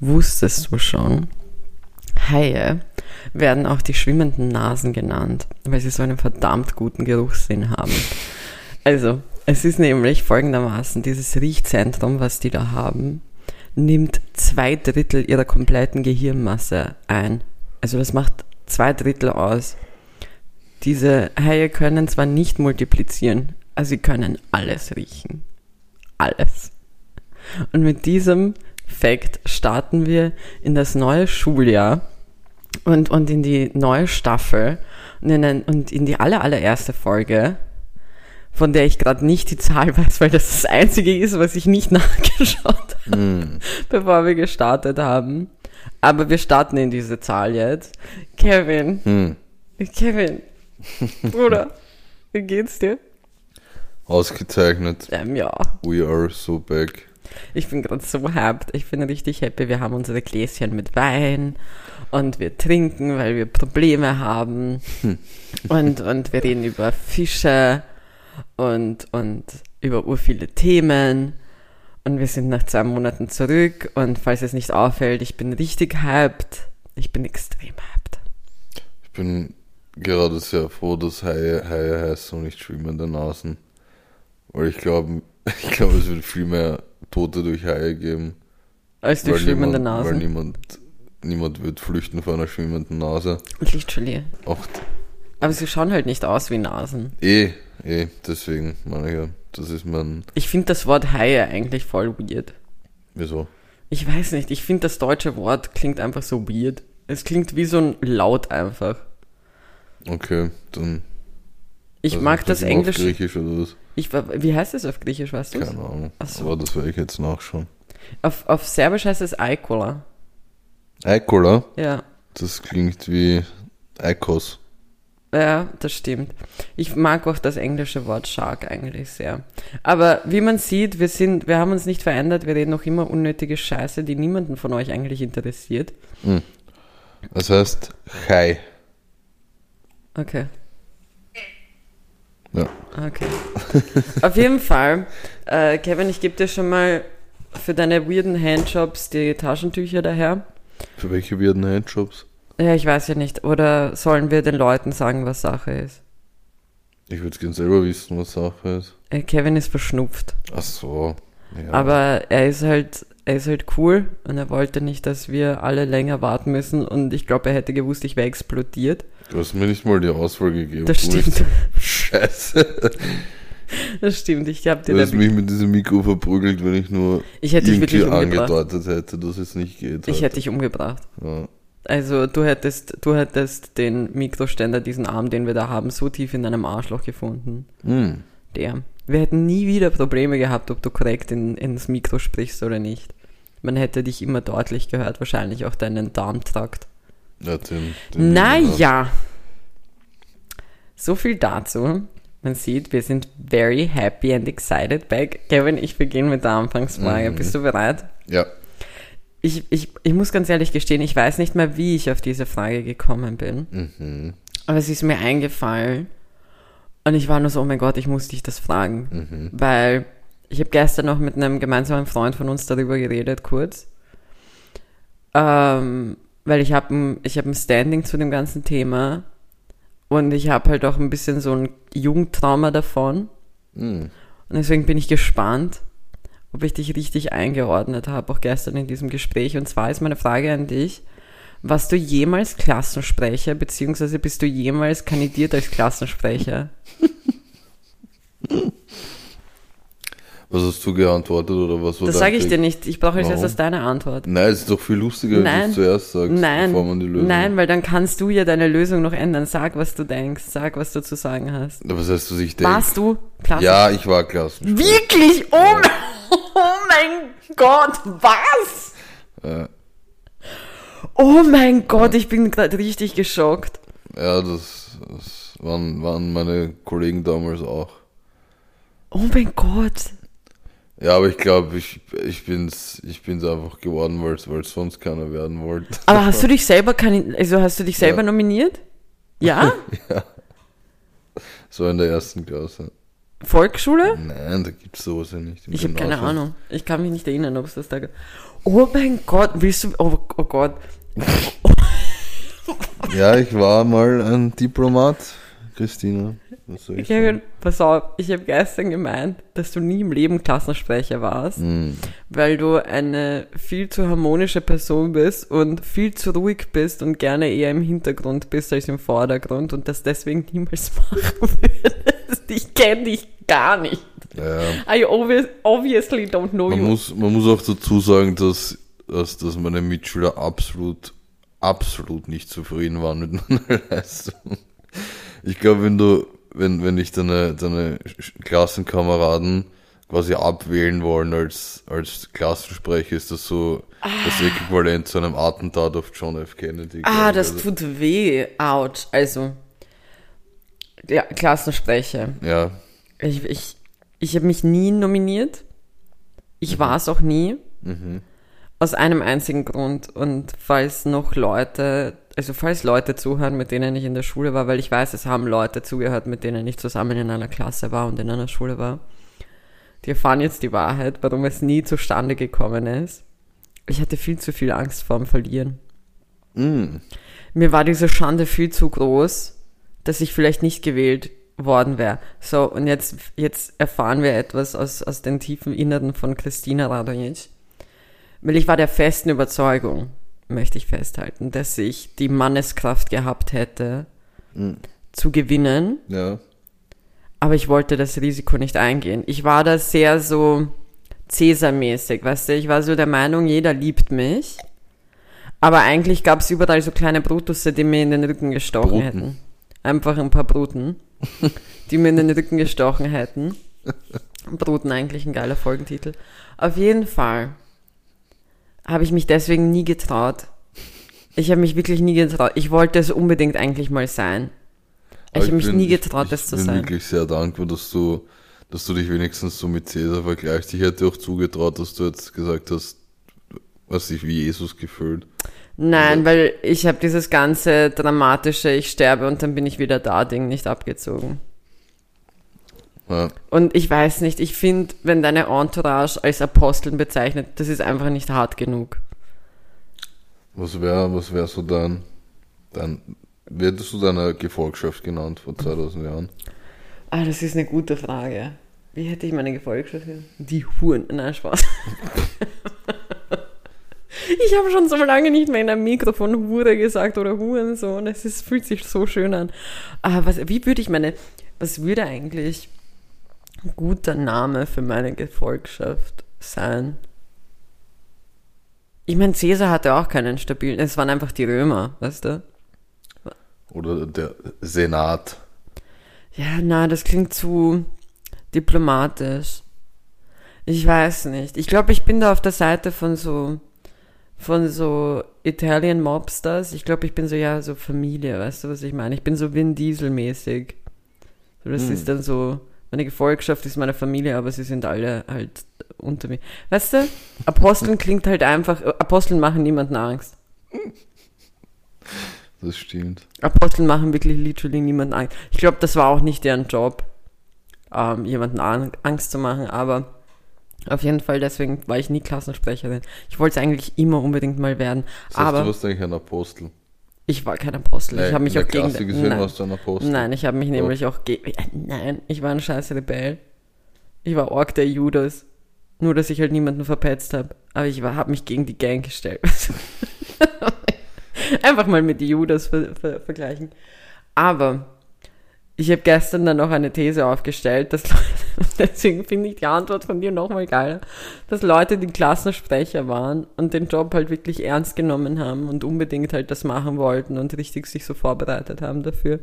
Wusstest du schon? Haie werden auch die schwimmenden Nasen genannt, weil sie so einen verdammt guten Geruchssinn haben. Also, es ist nämlich folgendermaßen, dieses Riechzentrum, was die da haben, nimmt zwei Drittel ihrer kompletten Gehirnmasse ein. Also das macht zwei Drittel aus. Diese Haie können zwar nicht multiplizieren, aber sie können alles riechen. Alles. Und mit diesem Fakt starten wir in das neue Schuljahr und, und in die neue Staffel und in, ein, und in die aller, allererste Folge, von der ich gerade nicht die Zahl weiß, weil das das einzige ist, was ich nicht nachgeschaut habe, Mm. bevor wir gestartet haben. Aber wir starten in diese Zahl jetzt. Kevin, Hm. Kevin, Bruder, wie geht's dir? Ausgezeichnet. Ähm, ja, We are so back. Ich bin gerade so hyped. Ich bin richtig happy. Wir haben unsere Gläschen mit Wein und wir trinken, weil wir Probleme haben. Und, und wir reden über Fische und, und über ur viele Themen. Und wir sind nach zwei Monaten zurück. Und falls es nicht auffällt, ich bin richtig hyped. Ich bin extrem hyped. Ich bin gerade sehr froh, dass Haie Haie heißen und nicht schwimmende Nasen. Weil ich glaube, ich glaube, es wird viel mehr Tote durch Haie geben. Als weil schwimmende niemand, Weil Nase. niemand, niemand wird flüchten vor einer schwimmenden Nase. Literally. Auch Aber sie schauen halt nicht aus wie Nasen. eh, eh, deswegen meine ich ja, das ist mein, Ich finde das Wort Haie eigentlich voll weird. wieso? Ich weiß nicht, ich finde das deutsche Wort klingt einfach so weird. Es klingt wie so ein Laut einfach. Okay, dann. Ich also mag das auf Englische. Griechisch oder was? Ich, wie heißt es auf Griechisch, weißt du? Keine Ahnung. So. Aber das werde ich jetzt nachschauen. Auf, auf Serbisch heißt es Aikola. Eikola, Ja. das klingt wie Eikos. Ja, das stimmt. Ich mag auch das englische Wort Shark eigentlich sehr. Aber wie man sieht, wir sind, wir haben uns nicht verändert, wir reden noch immer unnötige Scheiße, die niemanden von euch eigentlich interessiert. Das heißt Chai. Okay. Ja. Okay. Auf jeden Fall, äh, Kevin, ich gebe dir schon mal für deine weirden Handjobs die Taschentücher daher. Für welche weirden Handjobs? Ja, ich weiß ja nicht. Oder sollen wir den Leuten sagen, was Sache ist? Ich würde gerne selber wissen, was Sache ist. Äh, Kevin ist verschnupft. Ach so. Ja. Aber er ist halt, er ist halt cool und er wollte nicht, dass wir alle länger warten müssen und ich glaube, er hätte gewusst, ich wäre explodiert. Du hast mir nicht mal die Auswahl gegeben. Das stimmt. Scheiße. Das stimmt, ich habe dir Du hast mich mit diesem Mikro verprügelt, wenn ich nur ich hätte dich wirklich angedeutet hätte, dass es nicht geht. Ich hätte dich umgebracht. ja. Also du hättest, du hättest den Mikroständer, diesen Arm, den wir da haben, so tief in deinem Arschloch gefunden. Hm. Der. Wir hätten nie wieder Probleme gehabt, ob du korrekt in, ins Mikro sprichst oder nicht. Man hätte dich immer deutlich gehört, wahrscheinlich auch deinen Darmtrakt. Ja, den, den Naja. So viel dazu. Man sieht, wir sind very happy and excited back. Kevin, ich beginne mit der Anfangsfrage. Mhm. Bist du bereit? Ja. Ich, ich, ich muss ganz ehrlich gestehen, ich weiß nicht mehr, wie ich auf diese Frage gekommen bin. Mhm. Aber es ist mir eingefallen. Und ich war nur so, oh mein Gott, ich muss dich das fragen. Mhm. Weil ich habe gestern noch mit einem gemeinsamen Freund von uns darüber geredet, kurz. Ähm, weil ich habe ein, ich hab ein Standing zu dem ganzen Thema. Und ich habe halt auch ein bisschen so ein Jugendtrauma davon. Hm. Und deswegen bin ich gespannt, ob ich dich richtig eingeordnet habe, auch gestern in diesem Gespräch. Und zwar ist meine Frage an dich, warst du jemals Klassensprecher, beziehungsweise bist du jemals kandidiert als Klassensprecher? Was hast du geantwortet oder was war Das sage ich dir nicht. Ich brauche jetzt erst deine Antwort. Nein, es ist doch viel lustiger, wenn du Nein. es zuerst sagst, Nein, bevor man die Lösung. nein, weil dann kannst du ja deine Lösung noch ändern. Sag, was du denkst. Sag, was du zu sagen hast. Aber was heißt, was ich denke? Warst du Klassen? Ja, ich war Klassen. Wirklich? Oh, mein, oh mein Gott, was? Ja, Oh mein Gott, ich bin gerade richtig geschockt. ja das, das waren, waren meine Kollegen damals auch. Oh mein Gott. Ja, aber ich glaube, ich, ich bin's, ich bin's einfach geworden, weil es sonst keiner werden wollte. Aber hast du dich selber also hast du dich selber Ja. nominiert? Ja? So in der ersten Klasse. Volksschule? Nein, da gibt's sowas ja nicht. Ich habe keine. Ahnung. Ich kann mich nicht erinnern, ob es das da gab. Oh mein Gott, willst du. Oh, oh Gott. Ja, ich war mal ein Diplomat, Christina. Ich? Kevin, pass auf, ich habe gestern gemeint, dass du nie im Leben Klassensprecher warst, Hm. weil du eine viel zu harmonische Person bist und viel zu ruhig bist und gerne eher im Hintergrund bist als im Vordergrund und das deswegen niemals machen würdest. Ich kenne dich gar nicht. Ja, I obvious, obviously don't know man, you. muss, man muss auch dazu sagen, dass, dass, dass meine Mitschüler absolut, absolut nicht zufrieden waren mit meiner Leistung. Ich glaube, wenn du, wenn, wenn dich deine, deine Klassenkameraden quasi abwählen wollen als, als Klassensprecher, ist das so das Äquivalent zu einem Attentat auf John F. Kennedy. Ah, das Also, tut weh. Autsch. Also, ja, Klassensprecher. Ja, Ich, ich, ich habe mich nie nominiert. Ich war es auch nie. mhm. Aus einem einzigen Grund. Und falls noch Leute, also falls Leute zuhören, mit denen ich in der Schule war, weil ich weiß, es haben Leute zugehört, mit denen ich zusammen in einer Klasse war und in einer Schule war. Die erfahren jetzt die Wahrheit, warum es nie zustande gekommen ist. Ich hatte viel zu viel Angst vorm Verlieren. Mm. Mir war diese Schande viel zu groß, dass ich vielleicht nicht gewählt worden wäre. So, und jetzt, jetzt erfahren wir etwas aus, aus den tiefen Inneren von Christina Radonjic. Weil ich war der festen Überzeugung, möchte ich festhalten, dass ich die Manneskraft gehabt hätte, zu gewinnen, ja. aber ich wollte das Risiko nicht eingehen. Ich war da sehr so Cäsar-mäßig, weißt du, ich war so der Meinung, jeder liebt mich, aber eigentlich gab es überall so kleine Brutusse, die mir in den Rücken gestochen Bruten. hätten. Einfach ein paar Bruten, die mir in den Rücken gestochen hätten. Bruten eigentlich ein geiler Folgentitel. Auf jeden Fall habe ich mich deswegen nie getraut. Ich habe mich wirklich nie getraut. Ich wollte es unbedingt eigentlich mal sein. Ich Aber habe mich bin- nie ich- getraut, ich das zu bin sein. wirklich sehr dankbar, dass du, dass du dich wenigstens so mit Cäsar vergleichst. Ich hätte auch zugetraut, dass du jetzt gesagt hast, was sich wie Jesus gefühlt. Nein, weil ich habe dieses ganze dramatische, ich sterbe und dann bin ich wieder da Ding nicht abgezogen. Ja, Und ich weiß nicht, ich finde, wenn deine Entourage als Aposteln bezeichnet, das ist einfach nicht hart genug. was wäre was wär so dein, dein, hättest du deine Gefolgschaft genannt vor 2000 Jahren? Ah, das ist eine gute Frage. Wie hätte ich meine Gefolgschaft genannt? Die Huren. Nein, Spaß. Ich habe schon so lange nicht mehr in einem Mikrofon Hure gesagt oder Hurensohn. Es ist, fühlt sich so schön an. Aber was, wie würde ich meine, was würde eigentlich guter Name für meine Gefolgschaft sein? Ich meine, Cäsar hatte auch keinen stabilen, es waren einfach die Römer, weißt du? Oder der Senat? Ja, na, das klingt zu diplomatisch. Ich weiß nicht. Ich glaube, ich bin da auf der Seite von so von so Italian Mobsters. Ich glaube, ich bin so ja so Familie, weißt du, was ich meine? Ich bin so Vin Diesel mäßig. So, das Hm. ist dann so meine Gefolgschaft ist meine Familie, aber sie sind alle halt unter mir. Weißt du? Aposteln klingt halt einfach Aposteln machen niemanden Angst. Das stimmt. Aposteln machen wirklich literally niemanden Angst. Ich glaube, das war auch nicht deren Job, ähm, jemanden an, Angst zu machen, aber auf jeden Fall, deswegen war ich nie Klassensprecherin. Ich wollte es eigentlich immer unbedingt mal werden, Das heißt, aber du warst eigentlich ein Apostel. Ich war kein Apostel. ich Nein, habe mich auch gegen... Klasse gesehen nein, warst du ein Apostel. nein, ich habe mich nämlich auch gegen... Nein, ich war ein scheiß Rebell. Ich war Ork der Judas. Nur, dass ich halt niemanden verpetzt habe. Aber ich habe mich gegen die Gang gestellt. Einfach mal mit Judas ver ver vergleichen. Aber ich habe gestern dann noch eine These aufgestellt, dass Leute, deswegen finde ich die Antwort von dir nochmal geiler, dass Leute, die Klassensprecher waren und den Job halt wirklich ernst genommen haben und unbedingt halt das machen wollten und richtig sich so vorbereitet haben dafür,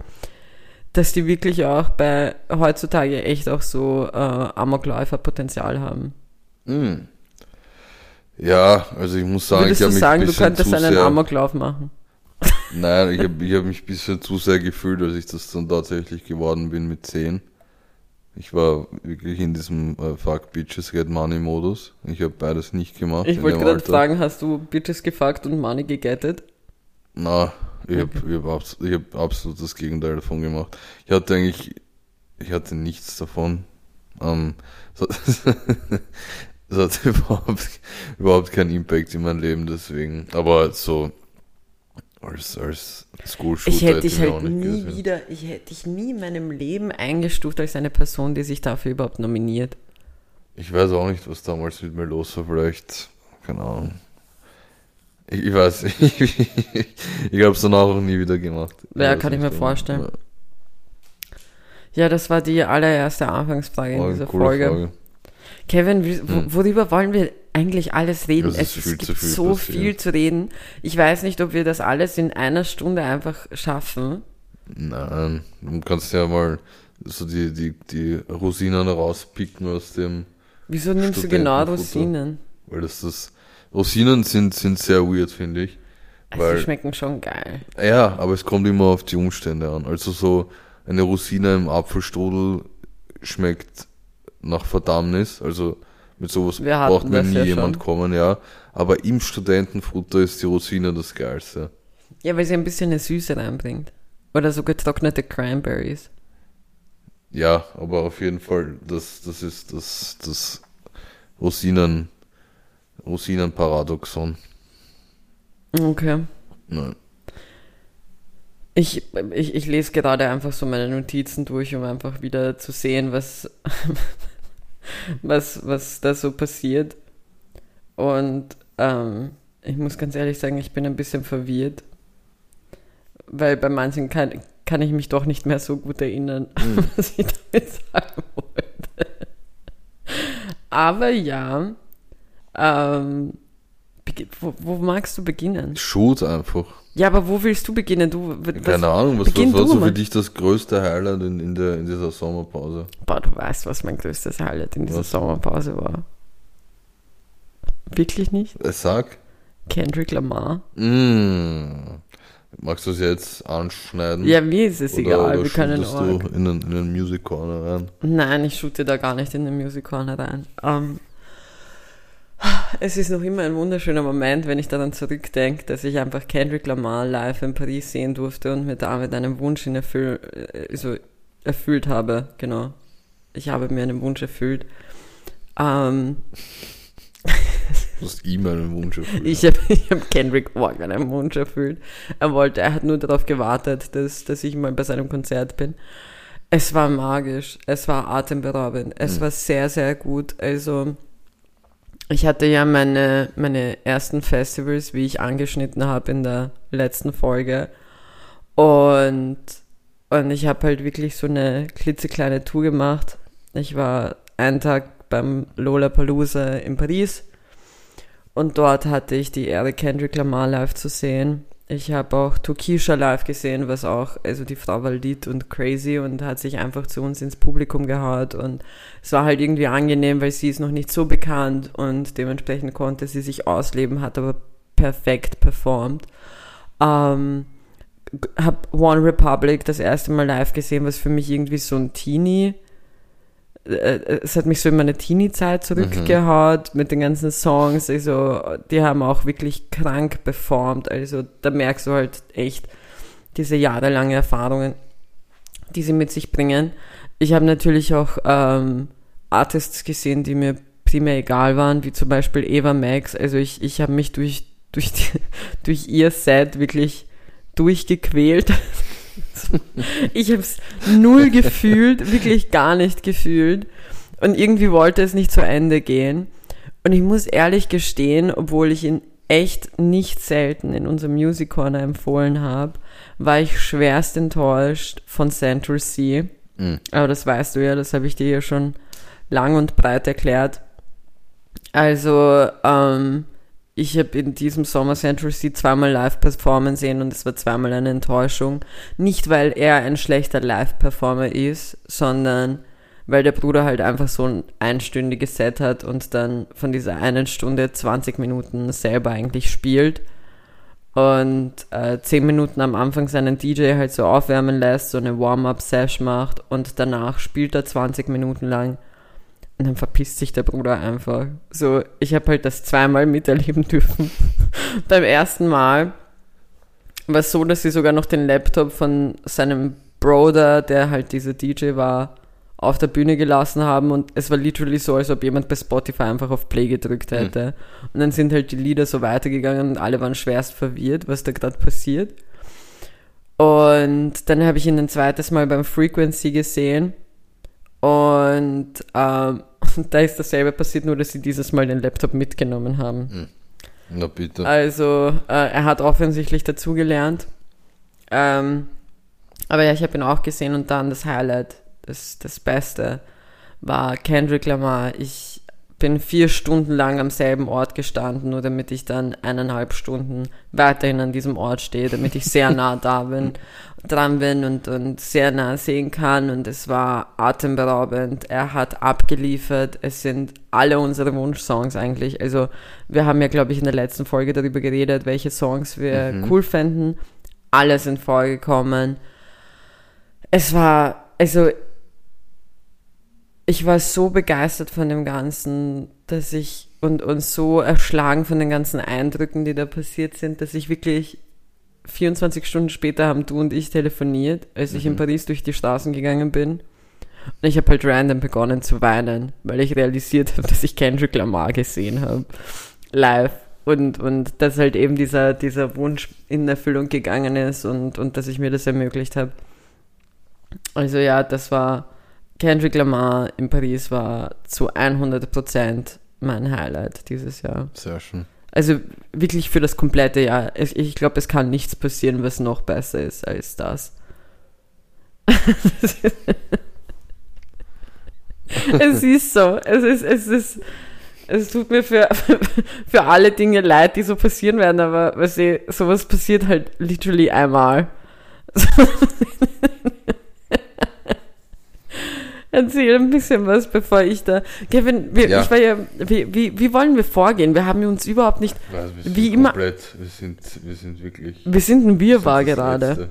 dass die wirklich auch bei heutzutage echt auch so äh, Amokläufer-Potenzial haben. Hm. Ja, also ich muss sagen, Würdest ich du habe mich sagen, ein du bisschen könntest zu einen Amoklauf machen? Nein, ich habe ich hab mich ein bisschen zu sehr gefühlt, als ich das dann tatsächlich geworden bin mit 10. Ich war wirklich in diesem äh, Fuck Bitches Get Money Modus. Ich habe beides nicht gemacht. Ich wollte gerade fragen, hast du Bitches gefuckt und Money gegettet? Na, ich Okay. habe ich hab, abs hab absolut das Gegenteil davon gemacht. Ich hatte eigentlich, ich hatte nichts davon. Ähm, so, das hat überhaupt, überhaupt keinen Impact in meinem Leben, deswegen. Aber so als, als School-Shooter Ich hätte dich halt nie gesehen. wieder, ich hätte dich nie in meinem Leben eingestuft als eine Person, die sich dafür überhaupt nominiert. Ich weiß auch nicht, was damals mit mir los war, vielleicht, keine Ahnung. Ich, ich weiß, ich, ich habe es danach auch nie wieder gemacht. Ja, kann ich mir warum. vorstellen. Ja, Ja, das war die allererste Anfangsfrage in war eine dieser Folge. Frage. Kevin, wie- Hm. worüber wollen wir eigentlich alles reden? Es ist es, viel es zu gibt viel so passiert. viel zu reden. Ich weiß nicht, ob wir das alles in einer Stunde einfach schaffen. Nein, du kannst ja mal so die, die, die Rosinen rauspicken aus dem, Wieso nimmst du genau. Rosinen? weil das das, Rosinen sind, sind sehr weird, finde ich. Also Weil- die schmecken schon geil. Ja, aber es kommt immer auf die Umstände an. Also so eine Rosine im Apfelstrudel schmeckt nach Verdammnis. Also mit sowas Wir braucht mir nie ja jemand schon. kommen, ja. Aber im Studentenfutter ist die Rosine das Geilste. Ja, weil sie ein bisschen eine Süße reinbringt. Oder so getrocknete Cranberries. Ja, aber auf jeden Fall, das, das ist das, das Rosinen, Rosinenparadoxon. Okay. Nein. Ich, ich, ich lese gerade einfach so meine Notizen durch, um einfach wieder zu sehen, was, was, was da so passiert. Und ähm, ich muss ganz ehrlich sagen, ich bin ein bisschen verwirrt. Weil bei manchen kann, kann ich mich doch nicht mehr so gut erinnern, Hm. was ich damit sagen wollte. Aber ja, ähm, wo, wo magst du beginnen? Shoot einfach. Ja, aber wo willst du beginnen? Du, was, Keine Ahnung, was, was war so für dich das größte Highlight in, in, der, in dieser Sommerpause? Boah, du weißt, was mein größtes Highlight in dieser Was? Sommerpause war. Wirklich nicht? Äh, Sag. Kendrick Lamar? Mm. Magst du es jetzt anschneiden? Ja, mir ist es Oder, egal, oder wir können du in den, in den Music Corner rein? Nein, ich shoote da gar nicht in den Music Corner rein. Ähm, es ist noch immer ein wunderschöner Moment, wenn ich daran zurückdenke, dass ich einfach Kendrick Lamar live in Paris sehen durfte und mir damit einen Wunsch in erfüll, äh, so erfüllt habe. Genau. Ich habe mir einen Wunsch erfüllt. Ähm, Du hast ihm einen Wunsch erfüllt. Ich habe hab Kendrick Morgan einen Wunsch erfüllt. Er wollte, er hat nur darauf gewartet, dass, dass ich mal bei seinem Konzert bin. Es war magisch, es war atemberaubend, es Mhm. war sehr, sehr gut. Also, ich hatte ja meine, meine ersten Festivals, wie ich angeschnitten habe in der letzten Folge. Und, und ich habe halt wirklich so eine klitzekleine Tour gemacht. Ich war einen Tag beim Lollapalooza in Paris. Und dort hatte ich die Ehre, Kendrick Lamar live zu sehen. Ich habe auch Tokisha live gesehen, was auch, also die Frau war lit und crazy und hat sich einfach zu uns ins Publikum gehaut. Und es war halt irgendwie angenehm, weil sie ist noch nicht so bekannt und dementsprechend konnte sie sich ausleben, hat aber perfekt performt. Ähm, hab One Republic das erste Mal live gesehen, was für mich irgendwie so ein Teenie es hat mich so in meine Teenie-Zeit zurückgehaut mit den ganzen Songs. Also, die haben auch wirklich krank performt. Also, da merkst du halt echt diese jahrelange Erfahrungen, die sie mit sich bringen. Ich habe natürlich auch ähm, Artists gesehen, die mir primär egal waren, wie zum Beispiel Eva Max. Also, ich, ich habe mich durch, durch, die, durch ihr Set wirklich durchgequält. Ich habe es null gefühlt, wirklich gar nicht gefühlt. Und irgendwie wollte es nicht zu Ende gehen. Und ich muss ehrlich gestehen, obwohl ich ihn echt nicht selten in unserem Music Corner empfohlen habe, war ich schwerst enttäuscht von Central Sea. Mhm. Aber das weißt du ja, das habe ich dir ja schon lang und breit erklärt. Also, ähm, ich habe in diesem Sommer Central Sea zweimal live performen sehen und es war zweimal eine Enttäuschung. Nicht, weil er ein schlechter Live-Performer ist, sondern weil der Bruder halt einfach so ein einstündiges Set hat und dann von dieser einen Stunde 20 Minuten selber eigentlich spielt und äh, 10 Minuten am Anfang seinen DJ halt so aufwärmen lässt, so eine Warm-up-Sesh macht und danach spielt er 20 Minuten lang und dann verpisst sich der Bruder einfach. So, ich habe halt das zweimal miterleben dürfen. Beim ersten Mal war es so, dass sie sogar noch den Laptop von seinem Bruder, der halt dieser DJ war, auf der Bühne gelassen haben und es war literally so, als ob jemand bei Spotify einfach auf Play gedrückt hätte. Und dann sind halt die Lieder so weitergegangen und alle waren schwerst verwirrt, was da gerade passiert. Und dann habe ich ihn ein zweites Mal beim Frequency gesehen und ähm, da ist dasselbe passiert, nur dass sie dieses Mal den Laptop mitgenommen haben. Na bitte. Also äh, er hat offensichtlich dazugelernt. Ähm, aber ja, ich habe ihn auch gesehen und dann das Highlight, das, das Beste war Kendrick Lamar. Ich bin vier Stunden lang am selben Ort gestanden, nur damit ich dann eineinhalb Stunden weiterhin an diesem Ort stehe, damit ich sehr nah da bin, dran bin und, und sehr nah sehen kann. Und es war atemberaubend. Er hat abgeliefert. Es sind alle unsere Wunschsongs eigentlich. Also wir haben ja, glaube ich, in der letzten Folge darüber geredet, welche Songs wir cool fänden. Alle sind vorgekommen. Es war, also ich war so begeistert von dem Ganzen, dass ich und, und so erschlagen von den ganzen Eindrücken, die da passiert sind, dass ich wirklich 24 Stunden später haben du und ich telefoniert, als ich in Paris durch die Straßen gegangen bin. Und ich habe halt random begonnen zu weinen, weil ich realisiert habe, dass ich Kendrick Lamar gesehen habe. Live. Und, und dass halt eben dieser, dieser Wunsch in Erfüllung gegangen ist und, und dass ich mir das ermöglicht habe. Also ja, das war Kendrick Lamar in Paris war zu 100% mein Highlight dieses Jahr. Sehr schön. Also wirklich für das komplette Jahr. Ich, ich glaube, es kann nichts passieren, was noch besser ist als das. es ist so. Es ist, es ist, es tut mir für, für alle Dinge leid, die so passieren werden, aber weißt du, sowas passiert halt literally einmal. Erzähl ein bisschen was, bevor ich da. Kevin, wir, Ja. ich war ja, wie, wie, wie wollen wir vorgehen? Wir haben uns überhaupt nicht. Weiß, wir sind Wie immer- komplett, wir sind, wir sind wirklich. Wir sind ein Wirrwarr gerade. Letzte,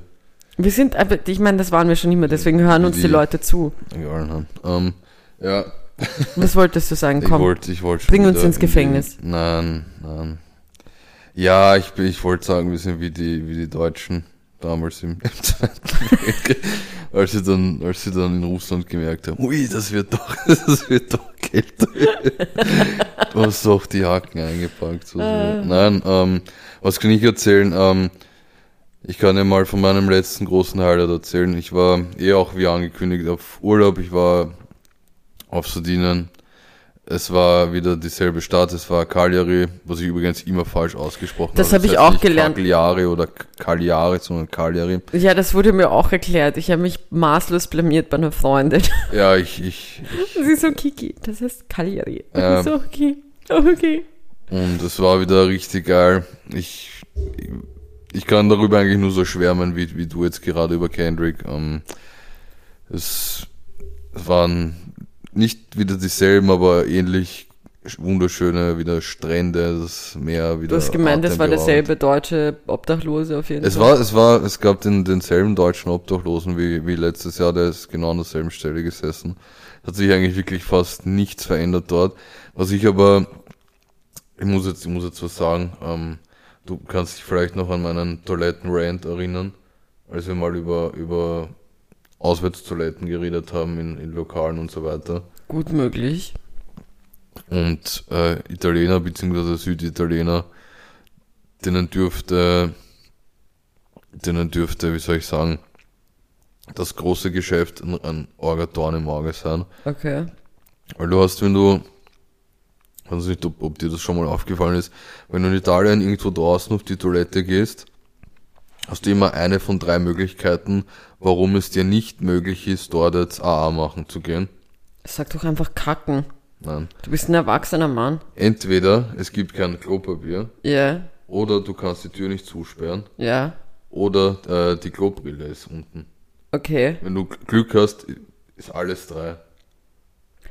Wir sind, aber ich meine, das waren wir schon immer, deswegen hören uns die Die- Leute zu. Egal, ne? ähm, ja, Was wolltest du sagen? ich Komm. wollte ich wollte bring uns ins in Gefängnis. Nein, nein. Ja, ich, ich wollte sagen, wir sind wie die, wie die Deutschen damals im, im Zweiten Weltkrieg, als sie dann, als sie dann in Russland gemerkt haben, ui, das wird doch, das wird doch kälter. du hast doch die Haken eingepackt. So, so. Ah. Nein, ähm, was kann ich erzählen? Ähm, ich kann ja mal von meinem letzten großen Highlight erzählen. Ich war eh auch wie angekündigt auf Urlaub. Ich war auf Sardinien. Es war wieder dieselbe Stadt, es war Cagliari, was ich übrigens immer falsch ausgesprochen Das habe. hab ich heißt auch nicht gelernt. Cagliari oder Cagliari, sondern Cagliari. Ja, das wurde mir auch erklärt. Ich habe mich maßlos blamiert bei einer Freundin. Ja, ich, ich, Sie ist so, Kiki, das heißt Cagliari. Ähm. ich so, okay, okay. Und es war wieder richtig geil. Ich, ich kann darüber eigentlich nur so schwärmen, wie, wie du jetzt gerade über Kendrick. Ähm, es, es waren nicht wieder dieselben, aber ähnlich wunderschöne, wieder Strände, das Meer, wieder. Du hast gemeint, es war derselbe deutsche Obdachlose auf jeden Es Fall. war, es war, es gab den, denselben deutschen Obdachlosen wie, wie letztes Jahr, der ist genau an derselben Stelle gesessen. Hat sich eigentlich wirklich fast nichts verändert dort. Was ich aber, ich muss jetzt, ich muss jetzt was sagen, ähm, du kannst dich vielleicht noch an meinen Toiletten-Rant erinnern, als wir mal über, über Auswärtstoiletten geredet haben in, in Lokalen und so weiter. Gut möglich. Und äh, Italiener bzw. Süditaliener, denen dürfte, denen dürfte, wie soll ich sagen, das große Geschäft ein, ein Orgatorn im Auge sein. Okay. Weil du hast, wenn du, ich weiß nicht, ob, ob dir das schon mal aufgefallen ist, wenn du in Italien irgendwo draußen auf die Toilette gehst, hast du immer eine von drei Möglichkeiten, warum es dir nicht möglich ist, dort jetzt AA machen zu gehen. Sag doch einfach kacken. Nein. Du bist ein erwachsener Mann. Entweder es gibt kein Klopapier, Ja, oder du kannst die Tür nicht zusperren, ja. oder äh, die Klobrille ist unten. Okay. Wenn du Glück hast, ist alles drei.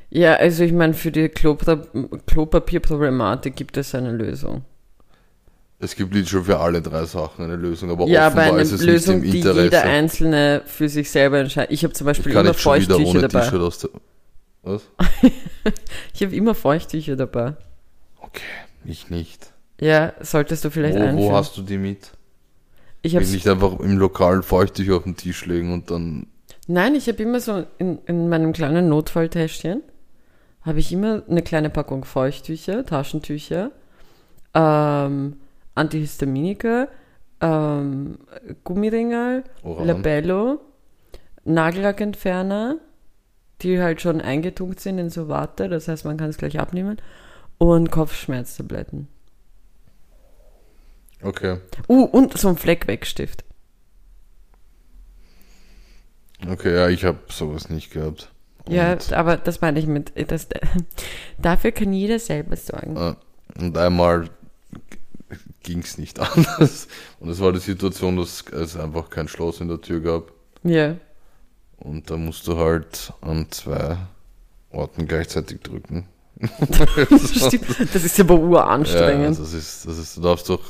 Ja, also ich meine, für die Klopapierproblematik gibt es eine Lösung. Es gibt nicht schon für alle drei Sachen eine Lösung, aber ja, aber offenbar eine ist es Lösung, nicht im die Interesse. jeder Einzelne für sich selber entscheidet. Ich habe zum Beispiel immer jetzt Feuchttücher dabei. Was? Ich habe immer Feuchttücher dabei. Okay, ich nicht. Ja, solltest du vielleicht Wo, einführen. wo hast du die mit? ich habe nicht einfach im Lokal Feuchttücher auf den Tisch legen und dann... Nein, ich habe immer so in, in meinem kleinen Notfalltäschchen habe ich immer eine kleine Packung Feuchttücher, Taschentücher, ähm, Antihistaminika, ähm, Gummiringel, Oran. Labello, Nagellackentferner, die halt schon eingetunkt sind in so Watte, das heißt, man kann es gleich abnehmen, und Kopfschmerztabletten. Okay. Uh, und so ein Fleckwegstift. Okay, ja, ich habe sowas nicht gehabt. Ja, Und, aber das meine ich mit, das, dafür kann jeder selber sorgen. und einmal ging es nicht anders. Und es war die Situation, dass es einfach kein Schloss in der Tür gab. Ja. Und da musst du halt an zwei Orten gleichzeitig drücken. Stimmt, das ist aber Ja, uranstrengend. das ist, das ist, du darfst doch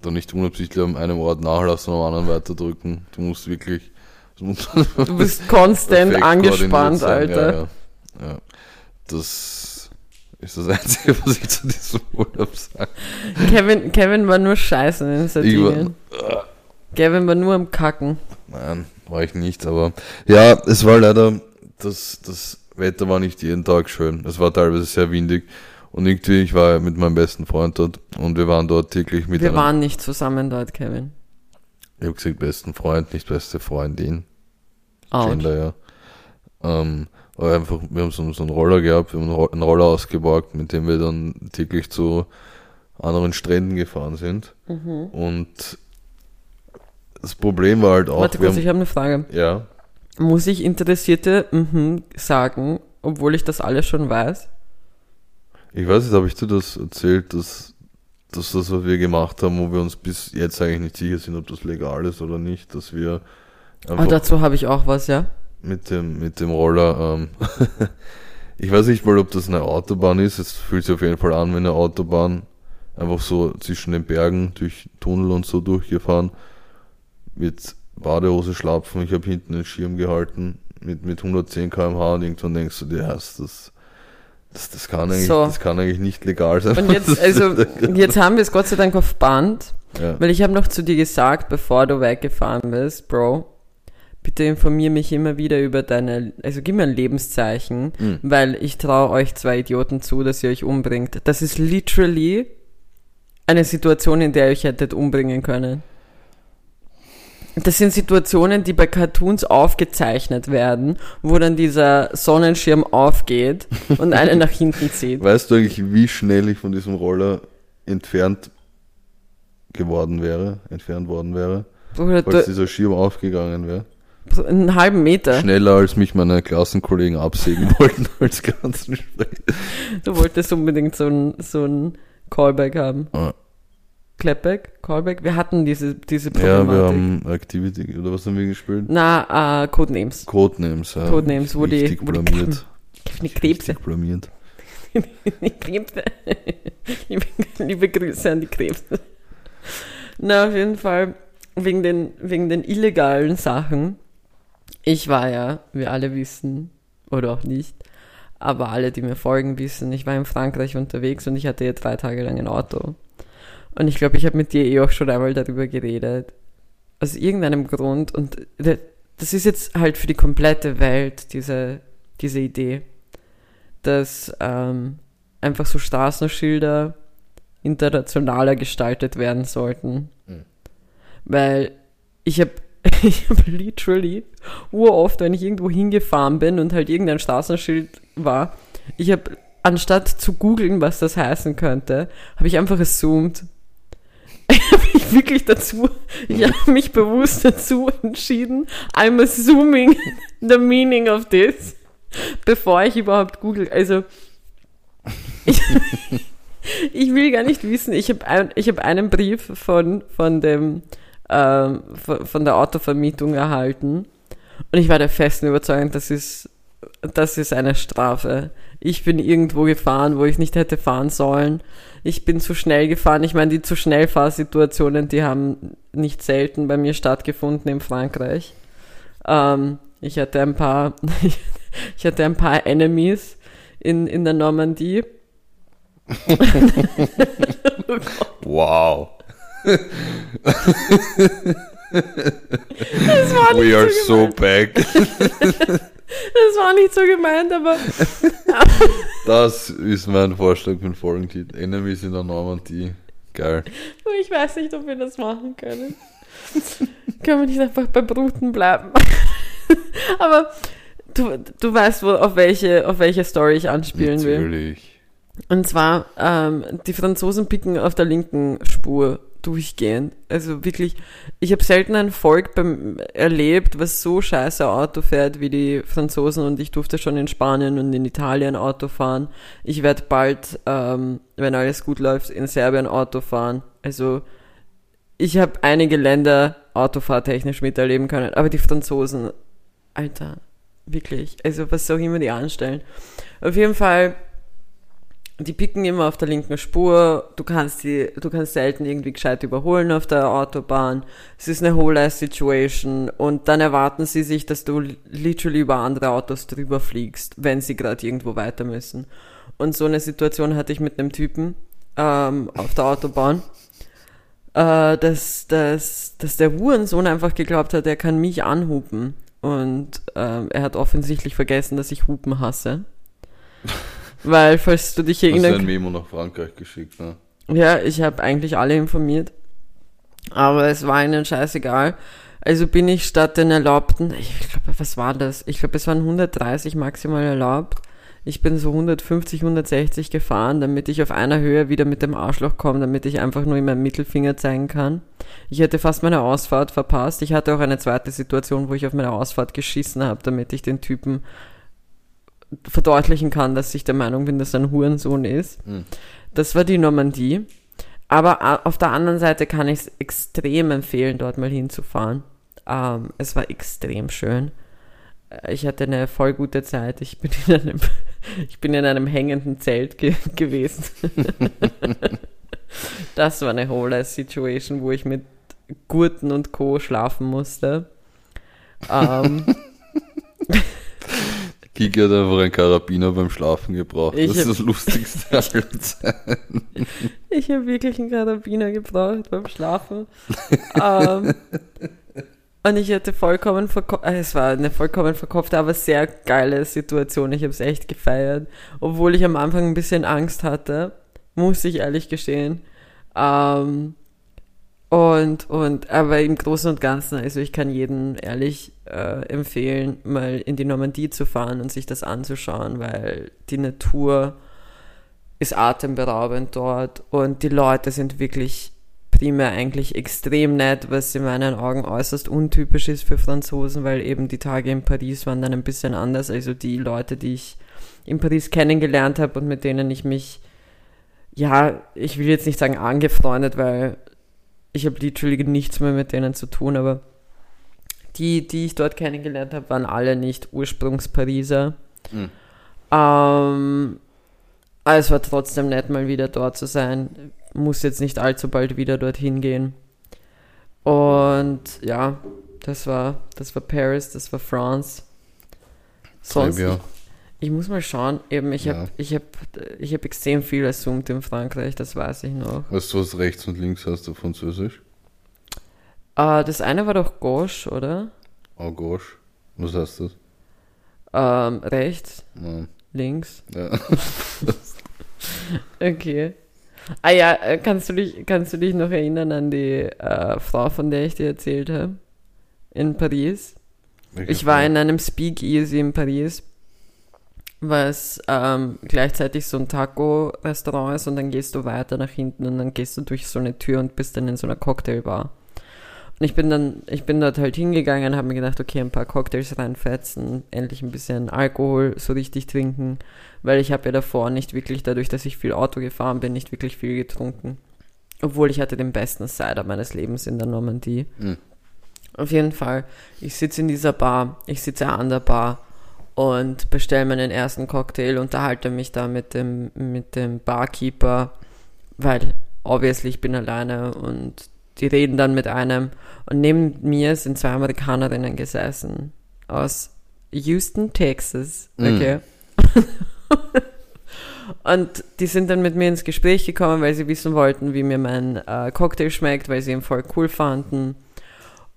da nicht unabsichtlich am einem Ort nachlassen und am anderen weiter drücken. Du musst wirklich. Du musst du bist konstant angespannt. Alter. Ja, ja. ja. Das ist das Einzige, was ich zu diesem Urlaub sage. Kevin, Kevin war nur scheiße in Sardinien. war, Kevin war nur am Kacken. nein, war ich nicht, aber ja, es war leider, das, das Wetter war nicht jeden Tag schön. Es war teilweise sehr windig. Und irgendwie, ich war mit meinem besten Freund dort und wir waren dort täglich mit Wir waren nicht zusammen dort, Kevin. ich habe gesagt, besten Freund, nicht beste Freundin. Ouch. Gender, ja. Ähm, aber einfach, wir haben so, so einen Roller gehabt, wir haben einen Ro- einen Roller ausgeborgt, mit dem wir dann täglich zu anderen Stränden gefahren sind. Mhm. Und das Problem war halt auch, Warte kurz, ich haben, habe eine Frage. ja, Muss ich Interessierte mhm, sagen, obwohl ich das alles schon weiß? ich weiß nicht, habe ich dir das erzählt, dass, dass das, was wir gemacht haben, wo wir uns bis jetzt eigentlich nicht sicher sind, ob das legal ist oder nicht, dass wir Ah, einfach dazu habe ich auch was, ja. Mit dem, mit dem Roller. Ähm, ich weiß nicht mal, ob das eine Autobahn ist. Es fühlt sich auf jeden Fall an wie eine Autobahn. Einfach so zwischen den Bergen, durch Tunnel und so durchgefahren. Mit Badehose schlapfen. Ich habe hinten den Schirm gehalten mit, mit 110 km/h und irgendwann denkst du dir, ja, das, das, das, kann eigentlich, So. das kann eigentlich nicht legal sein. Und jetzt, also, jetzt haben wir es Gott sei Dank auf Band, ja. weil ich habe noch zu dir gesagt, bevor du weggefahren bist, Bro, bitte informier mich immer wieder über deine, also gib mir ein Lebenszeichen, Mhm. weil ich traue euch zwei Idioten zu, dass ihr euch umbringt. Das ist literally eine Situation, in der ihr euch hättet umbringen können. Das sind Situationen, die bei Cartoons aufgezeichnet werden, wo dann dieser Sonnenschirm aufgeht und einen nach hinten zieht. Weißt du eigentlich, wie schnell ich von diesem Roller entfernt geworden wäre, entfernt worden wäre, Oder falls dieser Schirm aufgegangen wäre? Einen halben Meter. Schneller als mich meine Klassenkollegen absägen wollten als ganzen Sprech. Du wolltest unbedingt so ein, so ein Callback haben. Ah. Clapback? Callback? Wir hatten diese, diese Ja, Problematik. wir haben Activity, oder was haben wir gespielt? Na, äh, Codenames. Codenames, ja. Codenames, wo die- wo die blamiert. Die Krebse. Blamiert. Die Krebse. liebe, liebe Grüße an die Krebse. Na, auf jeden Fall, wegen den, wegen den illegalen Sachen. Ich war ja, wir alle wissen, oder auch nicht, aber alle, die mir folgen, wissen, ich war in Frankreich unterwegs und ich hatte ja drei Tage lang ein Auto. Und ich glaube, ich habe mit dir eh auch schon einmal darüber geredet. Aus irgendeinem Grund. Und da- das ist jetzt halt für die komplette Welt, diese, diese Idee, dass ähm, einfach so Straßenschilder internationaler gestaltet werden sollten. Mhm. Weil ich habe ich hab literally uroft, wenn ich irgendwo hingefahren bin und halt irgendein Straßenschild war, ich habe anstatt zu googeln, was das heißen könnte, habe ich einfach assumed. Ich habe mich wirklich dazu, ich habe mich bewusst dazu entschieden, I'm assuming the meaning of this, bevor ich überhaupt google. Also, ich, ich will gar nicht wissen, ich habe ein, ich hab einen Brief von, von dem, ähm, von, der Autovermietung erhalten und ich war der festen Überzeugung, das ist, das ist eine Strafe. Ich bin irgendwo gefahren, wo ich nicht hätte fahren sollen. Ich bin zu schnell gefahren. Ich meine, die zu schnell Fahrsituationen, die haben nicht selten bei mir stattgefunden in Frankreich. Ähm, ich hatte ein paar, ich hatte ein paar Enemies in, in der Normandie. Wow. Das war nicht We are so so gemeint. back. Das war nicht so gemeint, aber Das ist mein Vorschlag für den Folgentitel. Enemies in der Normandie. Geil. ich weiß nicht, ob wir das machen können. können wir nicht einfach bei Bruten bleiben? aber du, du weißt, wo, auf, welche, auf welche Story ich anspielen will. Natürlich. Und zwar, ähm, die Franzosen picken auf der linken Spur durchgehend. Also wirklich, ich habe selten ein Volk beim, erlebt, was so scheiße Auto fährt wie die Franzosen und ich durfte schon in Spanien und in Italien Auto fahren. Ich werde bald, ähm, wenn alles gut läuft, in Serbien Auto fahren. Also ich habe einige Länder autofahrtechnisch miterleben können, aber die Franzosen, Alter, wirklich, also was auch immer die anstellen. Auf jeden Fall die picken immer auf der linken Spur. Du kannst die, du kannst selten irgendwie gescheit überholen auf der Autobahn. Es ist eine whole Situation und dann erwarten sie sich, dass du literally über andere Autos drüber fliegst, wenn sie gerade irgendwo weiter müssen. Und so eine Situation hatte ich mit einem Typen ähm, auf der Autobahn, äh, dass, dass, dass der Hurensohn einfach geglaubt hat, er kann mich anhupen. Und ähm, er hat offensichtlich vergessen, dass ich Hupen hasse. Weil, falls du dich Hast du ein erinnern Memo nach Frankreich geschickt, ne? ja, ich habe eigentlich alle informiert. Aber es war ihnen scheißegal. Also bin ich statt den erlaubten, ich glaube, was war das? Ich glaube, es waren 130 maximal erlaubt. Ich bin so 150, 160 gefahren, damit ich auf einer Höhe wieder mit dem Arschloch komme, damit ich einfach nur in meinem Mittelfinger zeigen kann. Ich hätte fast meine Ausfahrt verpasst. Ich hatte auch eine zweite Situation, wo ich auf meine Ausfahrt geschissen habe, damit ich den Typen verdeutlichen kann, dass ich der Meinung bin, dass er ein Hurensohn ist. Hm. Das war die Normandie. Aber auf der anderen Seite kann ich es extrem empfehlen, dort mal hinzufahren. Ähm, es war extrem schön. Äh, Ich hatte eine voll gute Zeit. Ich bin in einem, ich bin in einem hängenden Zelt ge gewesen. das war eine whole Situation, wo ich mit Gurten und Co. schlafen musste. Ähm, Kiki hat einfach einen Karabiner beim Schlafen gebraucht. Ich das ist das Lustigste aller Zeiten. Ich habe wirklich einen Karabiner gebraucht beim Schlafen. ähm, und ich hatte vollkommen verkopft, es war eine vollkommen verkopfte, aber sehr geile Situation. Ich habe es echt gefeiert. Obwohl ich am Anfang ein bisschen Angst hatte, muss ich ehrlich gestehen. Ähm, und, und, aber im Großen und Ganzen, also ich kann jedem ehrlich äh, empfehlen, mal in die Normandie zu fahren und sich das anzuschauen, weil die Natur ist atemberaubend dort und die Leute sind wirklich primär eigentlich extrem nett, was in meinen Augen äußerst untypisch ist für Franzosen, weil eben die Tage in Paris waren dann ein bisschen anders. Also die Leute, die ich in Paris kennengelernt habe und mit denen ich mich, ja, ich will jetzt nicht sagen angefreundet, weil ich habe literally nichts mehr mit denen zu tun, aber die, die ich dort kennengelernt habe, waren alle nicht Ursprungs-Pariser. Mhm. Ähm, aber es war trotzdem nett, mal wieder dort zu sein. Muss jetzt nicht allzu bald wieder dorthin gehen. Und ja, das war, das war Paris, das war France. Sonst, Ja. Ich, ich muss mal schauen, eben, ich Ja. habe ich hab, ich hab extrem viel assumed in Frankreich, das weiß ich noch. Weißt du, was rechts und links heißt auf Französisch? Äh, das eine war doch Gauche, oder? En gauche. Was heißt das? Ähm, rechts, Nein. links. Ja. Okay. Ah ja, äh, kannst du dich, kannst du dich noch erinnern an die äh, Frau, von der ich dir erzählt habe? In Paris? Ich war in einem Speakeasy in Paris, was ähm, gleichzeitig so ein Taco-Restaurant ist und dann gehst du weiter nach hinten und dann gehst du durch so eine Tür und bist dann in so einer Cocktailbar. Und ich bin dann, ich bin dort halt hingegangen, habe mir gedacht, okay, ein paar Cocktails reinfetzen, endlich ein bisschen Alkohol so richtig trinken, weil ich habe ja davor nicht wirklich, dadurch, dass ich viel Auto gefahren bin, nicht wirklich viel getrunken. Obwohl ich hatte den besten Cider meines Lebens in der Normandie. Mhm. Auf jeden Fall, ich sitze in dieser Bar, ich sitze an der Bar und bestelle meinen ersten Cocktail, unterhalte mich da mit dem, mit dem Barkeeper, weil obviously ich bin alleine und die reden dann mit einem und neben mir sind zwei Amerikanerinnen gesessen aus Houston, Texas, Mm. okay. Und die sind dann mit mir ins Gespräch gekommen, weil sie wissen wollten, wie mir mein äh, Cocktail schmeckt, weil sie ihn voll cool fanden.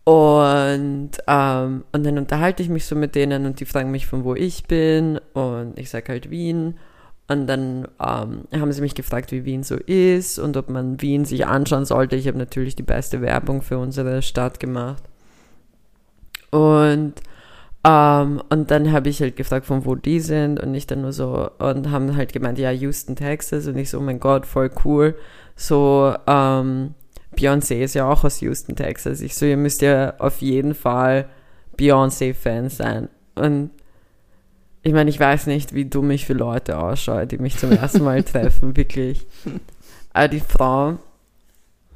Und, ähm, und dann unterhalte ich mich so mit denen und die fragen mich, von wo ich bin. Und ich sage halt Wien. Und dann ähm, haben sie mich gefragt, wie Wien so ist und ob man Wien sich anschauen sollte. Ich habe natürlich die beste Werbung für unsere Stadt gemacht. Und, ähm, und dann habe ich halt gefragt, von wo die sind und ich dann nur so, und haben halt gemeint, ja, Houston, Texas. Und ich so, oh mein Gott, voll cool. So, ähm, Beyoncé ist ja auch aus Houston, Texas. Ich so, ihr müsst ja auf jeden Fall Beyoncé-Fan sein. Und ich meine, ich weiß nicht, wie dumm ich für Leute ausschaue, die mich zum ersten Mal treffen, wirklich. Aber die Frau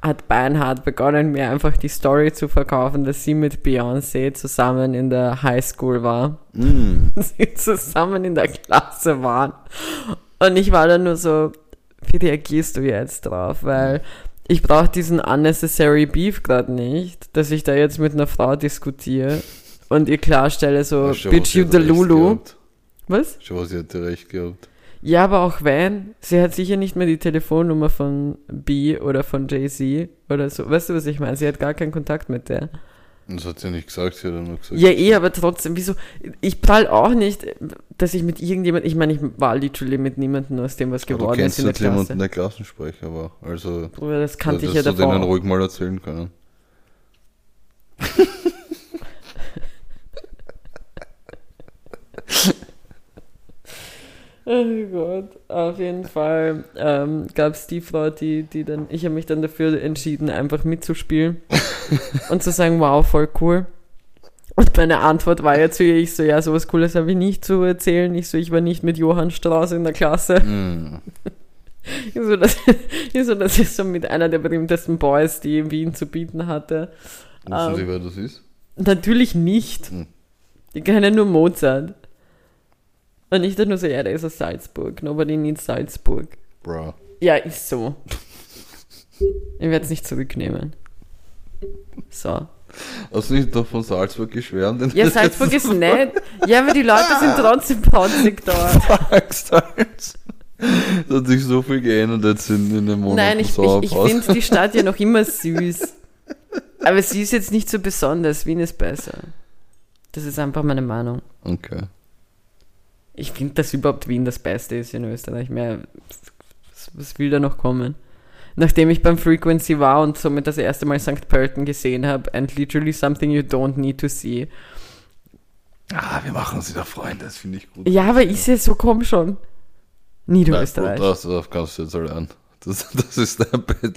hat beinhart begonnen, mir einfach die Story zu verkaufen, dass sie mit Beyoncé zusammen in der Highschool war. Mm. sie zusammen in der Klasse waren. Und ich war dann nur so, wie reagierst du jetzt drauf? Weil ich brauche diesen unnecessary beef gerade nicht, dass ich da jetzt mit einer Frau diskutiere und ihr klarstelle so, du bitch you the hat Lulu. Was? Schon was, sie hatte recht gehabt. Ja, aber auch wenn, sie hat sicher nicht mehr die Telefonnummer von B oder von Jay-Z oder so. Weißt du, was ich meine? Sie hat gar keinen Kontakt mit der. Das hat sie nicht gesagt, sie hat nur gesagt. Ja, eh, aber trotzdem, wieso? Ich prall auch nicht, dass ich mit irgendjemand, ich meine, ich war literally mit niemandem aus dem, was geworden ist in der jetzt jemanden, Klasse. der Klassensprecher war. Also, Bruder, das kannte dass ich ja du denen davor. ruhig mal erzählen können. Oh Gott, auf jeden Fall ähm, gab es die Frau, die, die dann, ich habe mich dann dafür entschieden, einfach mitzuspielen und zu sagen, wow, voll cool. Und meine Antwort war jetzt wie ich so, ja, sowas Cooles habe ich nicht zu erzählen. Ich so, ich war nicht mit Johann Strauß in der Klasse. Mm. Ich so, das, ich so, das ist so mit einer der berühmtesten Boys, die Wien zu bieten hatte. Wissen Ähm. Sie, wer das ist? Natürlich nicht. Hm. Die kennen nur Mozart. Und ich dachte nur so, ja, der ist aus Salzburg. Nobody needs Salzburg. Bra. Ja, ist so. Ich werde es nicht zurücknehmen. So. Hast du nicht doch von Salzburg geschwärmt? Ja, Salzburg ist nett. Ja, aber die Leute sind trotzdem protzig dort. Sagst halt. Es hat sich so viel geändert jetzt in, den Monaten Nein, ich, ich, ich finde die Stadt ja noch immer süß. Aber sie ist jetzt nicht so besonders. Wien ist besser. Das ist einfach meine Meinung. Okay. Ich finde, dass überhaupt Wien das Beste ist in Österreich. Mehr, was, was will da noch kommen? Nachdem ich beim Frequency war und somit das erste Mal St. Pölten gesehen habe, and literally something you don't need to see. Ah, wir machen uns wieder Freunde, das finde ich gut. Ja, aber ist ja so, komm schon. Nein, Niederösterreich. Das, das kannst du jetzt allein. Das, das ist dein Battle.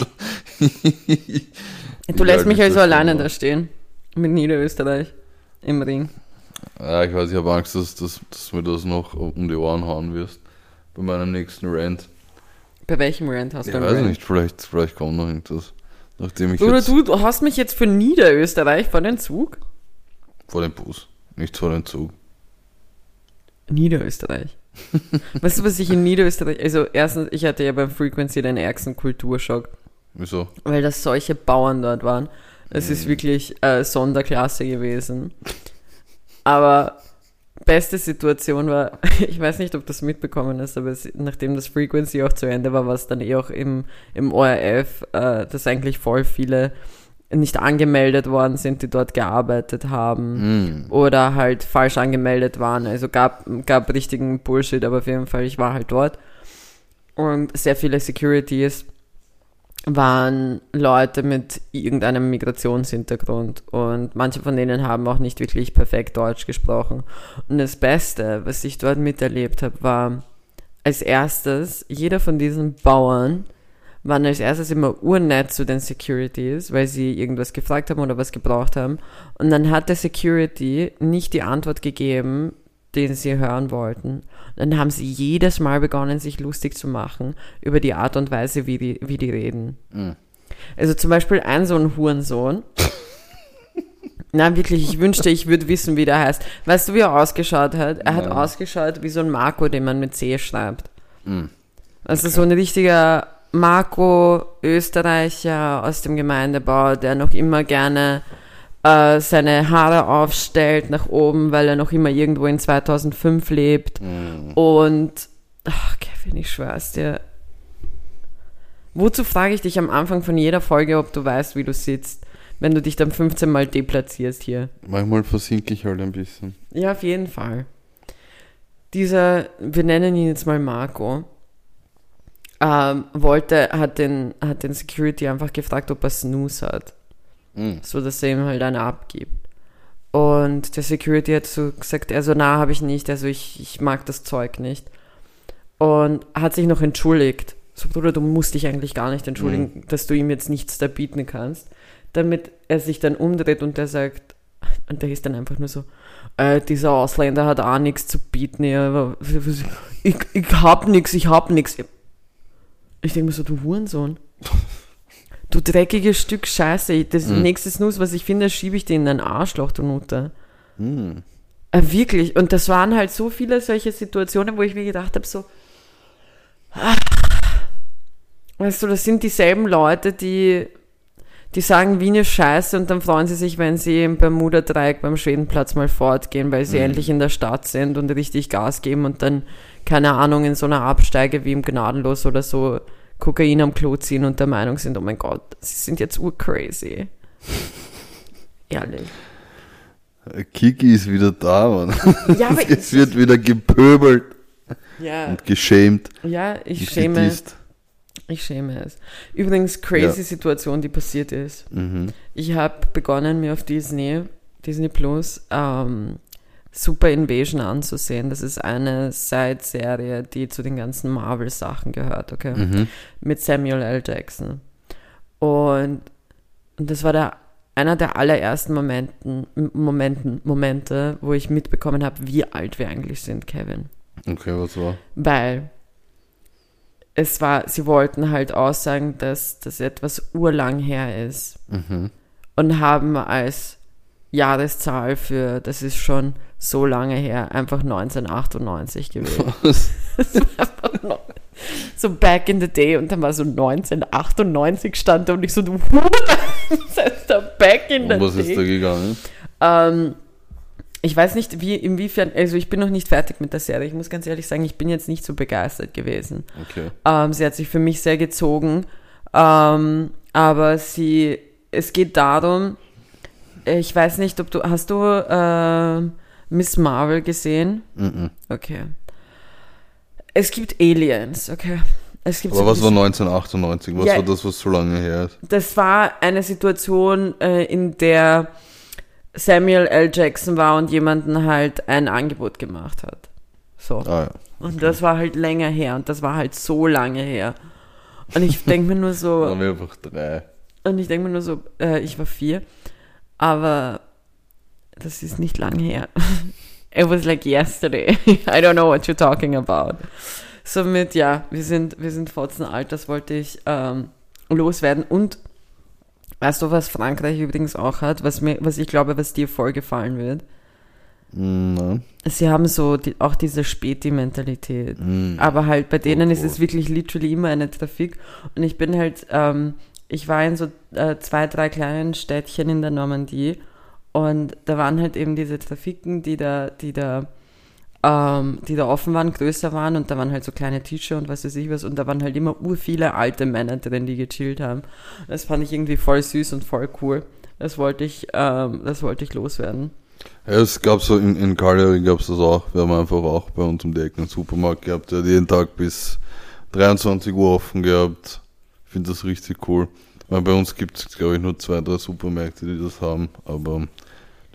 Du lässt mich also alleine da stehen. Mit Niederösterreich. Im Ring. Ja, ich weiß, ich habe Angst, dass, dass, dass mir das noch um die Ohren hauen wirst. Bei meinem nächsten Rant. Bei welchem Rant hast Ich du einen weiß Rant? nicht, vielleicht, vielleicht kommt noch irgendwas. Nachdem ich Oder jetzt du, hast mich jetzt für Niederösterreich vor den Zug? vor dem Bus, nicht vor dem Zug. Niederösterreich. weißt du, was ich in Niederösterreich, also erstens, ich hatte ja beim Frequency den ärgsten Kulturschock, Wieso? weil das solche Bauern dort waren. Es ist wirklich äh, Sonderklasse gewesen. Aber beste Situation war, ich weiß nicht, ob du das mitbekommen hast, aber es, nachdem das Frequency auch zu Ende war, war es dann eh auch im, im ORF, äh, dass eigentlich voll viele nicht angemeldet worden sind, die dort gearbeitet haben Hm. oder halt falsch angemeldet waren. Also gab, gab richtigen Bullshit, aber auf jeden Fall, ich war halt dort. Und sehr viele Securities waren Leute mit irgendeinem Migrationshintergrund und manche von denen haben auch nicht wirklich perfekt Deutsch gesprochen. Und das Beste, was ich dort miterlebt habe, war als erstes, jeder von diesen Bauern waren als erstes immer urnett zu den Securities, weil sie irgendwas gefragt haben oder was gebraucht haben. Und dann hat der Security nicht die Antwort gegeben, den sie hören wollten. Dann haben sie jedes Mal begonnen, sich lustig zu machen über die Art und Weise, wie die, wie die reden. Mhm. Also zum Beispiel ein so ein Hurensohn. Na, wirklich, ich wünschte, ich würde wissen, wie der heißt. Weißt du, wie er ausgeschaut hat? Er hat Nein. ausgeschaut wie so ein Marco, den man mit C schreibt. Mhm. Also so ein richtiger Marco Österreicher aus dem Gemeindebau, der noch immer gerne äh, seine Haare aufstellt nach oben, weil er noch immer irgendwo in 2005 lebt. Mhm. Und, ach, Kevin, ich schwör's dir. Wozu frage ich dich am Anfang von jeder Folge, ob du weißt, wie du sitzt? wenn du dich dann 15 Mal deplatzierst hier. Manchmal versinke ich halt ein bisschen. Ja, auf jeden Fall. Dieser, wir nennen ihn jetzt mal Marco, ähm, wollte, hat den, hat den Security einfach gefragt, ob er Snooze hat. Mhm. So dass er ihm halt eine abgibt. Und der Security hat so gesagt, also na, habe ich nicht, also ich, ich mag das Zeug nicht. Und hat sich noch entschuldigt. So, Bruder, du musst dich eigentlich gar nicht entschuldigen, dass du ihm jetzt nichts da bieten kannst. Damit er sich dann umdreht und der sagt, und der ist dann einfach nur so, äh, dieser Ausländer hat auch nichts zu bieten, ja, ich, ich hab nix, ich hab nix. Ich denke mir so, du Hurensohn. Du dreckiges Stück Scheiße. Das nächste Snooze, was ich finde, schiebe ich dir in dein Arschloch, du Nutte. Mhm. Äh, wirklich. Und das waren halt so viele solche Situationen, wo ich mir gedacht habe, so, ah, weißt du, das sind dieselben Leute, die, die sagen, Wien ist scheiße und dann freuen sie sich, wenn sie im Bermuda-Dreieck beim Schwedenplatz mal fortgehen, weil sie endlich in der Stadt sind und richtig Gas geben und dann, keine Ahnung, in so einer Absteige wie im Gnadenlos oder so Kokain am Klo ziehen und der Meinung sind, oh mein Gott, sie sind jetzt urcrazy. Ehrlich. Kiki ist wieder da, Mann. Ja, aber es wird wieder gepöbelt Ja, und geschämt. ja, ich und schäme, gedisst. ich schäme es. Übrigens, crazy Ja. Situation, die passiert ist. Mhm. Ich habe begonnen, mir auf Disney, Disney Plus, ähm, Super Invasion anzusehen. Das ist eine Side-Serie, die zu den ganzen Marvel-Sachen gehört, okay? Mhm. Mit Samuel L. Jackson. Und, und das war der, einer der allerersten Momenten, Momenten, Momente, wo ich mitbekommen habe, wie alt wir eigentlich sind, Kevin. Okay, was war? Weil es war, sie wollten halt aussagen, dass das etwas urlang her ist Mhm. und haben als Jahreszahl für, das ist schon so lange her, einfach 1998 gewählt. Was? Einfach noch- so back in the day und dann war so 1998 stand da und ich so, du da back in the Um was ist da day? gegangen? Ähm, ich weiß nicht, wie, inwiefern, also ich bin noch nicht fertig mit der Serie. Ich muss ganz ehrlich sagen, ich bin jetzt nicht so begeistert gewesen. Okay. Ähm, sie hat sich für mich sehr gezogen. Ähm, aber sie, es geht darum, ich weiß nicht, ob du, hast du äh, Miss Marvel gesehen? Mhm. Okay. Es gibt Aliens, okay. Es gibt Aber so was war diese- 1998? Was Ja. war das, was so lange her ist? das war eine Situation, äh, in der Samuel L. Jackson war und jemanden halt ein Angebot gemacht hat. So. Ah ja. Und das war halt länger her und das war halt so lange her. Und ich denke mir nur so, waren wir einfach drei. und ich denke mir nur so, äh, ich war vier, aber das ist nicht lang her. It was like yesterday. I don't know what you're talking about. Somit, ja, wir sind, wir sind fotzen alt, das wollte ich ähm, loswerden. Und weißt du, was Frankreich übrigens auch hat, was mir, was ich glaube, was dir voll gefallen wird? Nein. Sie haben so die, auch diese Späti-Mentalität. Mm. Aber halt bei denen Oh ist es wirklich literally immer eine Trafik. Und ich bin halt, ähm, ich war in so äh, zwei, drei kleinen Städtchen in der Normandie und da waren halt eben diese Trafiken, die da, die da, ähm, die da offen waren, größer waren und da waren halt so kleine Tische und was weiß ich was und da waren halt immer ur viele alte Männer drin, die gechillt haben. Das fand ich irgendwie voll süß und voll cool. Das wollte ich, ähm, das wollte ich loswerden. Es gab so in, in Cagliari gab es das auch. Wir haben einfach auch bei uns um die Ecke einen Supermarkt gehabt, der hat jeden Tag bis 23 Uhr offen gehabt. Ich finde das richtig cool. Weil bei uns gibt es, glaube ich, nur zwei, drei Supermärkte, die das haben, aber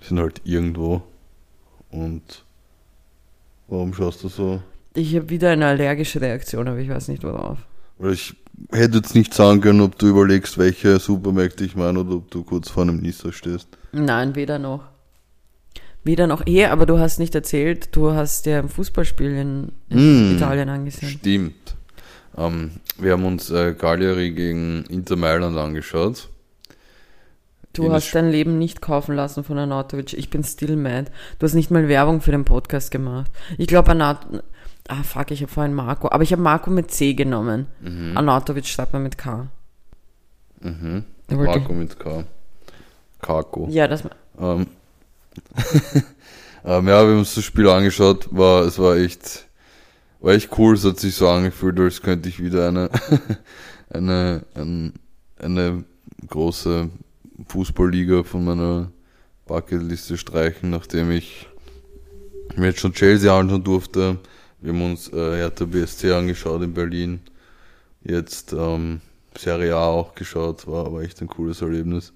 die sind halt irgendwo. Und warum schaust du so? Ich habe wieder eine allergische Reaktion, aber ich weiß nicht worauf. Weil ich hätte jetzt nicht sagen können, ob du überlegst, welche Supermärkte ich meine oder ob du kurz vor einem Nieser stehst. Nein, weder noch. Weder noch. Eh, aber du hast nicht erzählt, du hast dir ein Fußballspiel in, in Mm. Italien angesehen. Stimmt. Ähm, wir haben uns äh, Cagliari gegen Inter Mailand angeschaut. Du in hast dein Leben nicht kaufen lassen von Anatovic. Ich bin still mad. Du hast nicht mal Werbung für den Podcast gemacht. Ich glaube, Anat... Ah, fuck, ich habe vorhin Marco. Aber ich habe Marco mit C genommen. Anatovic schreibt man mit K. Mhm. Marco mit K. Kako. Ja, das... Ähm, ähm, ja, wir haben uns das Spiel angeschaut, war, es war echt, war echt cool, es hat sich so angefühlt, als könnte ich wieder eine, eine, ein, eine große Fußballliga von meiner Bucketliste streichen, nachdem ich mir jetzt schon Chelsea anschauen durfte. Wir haben uns äh, Hertha BSC angeschaut in Berlin. Jetzt ähm, Serie A auch geschaut, war aber echt ein cooles Erlebnis.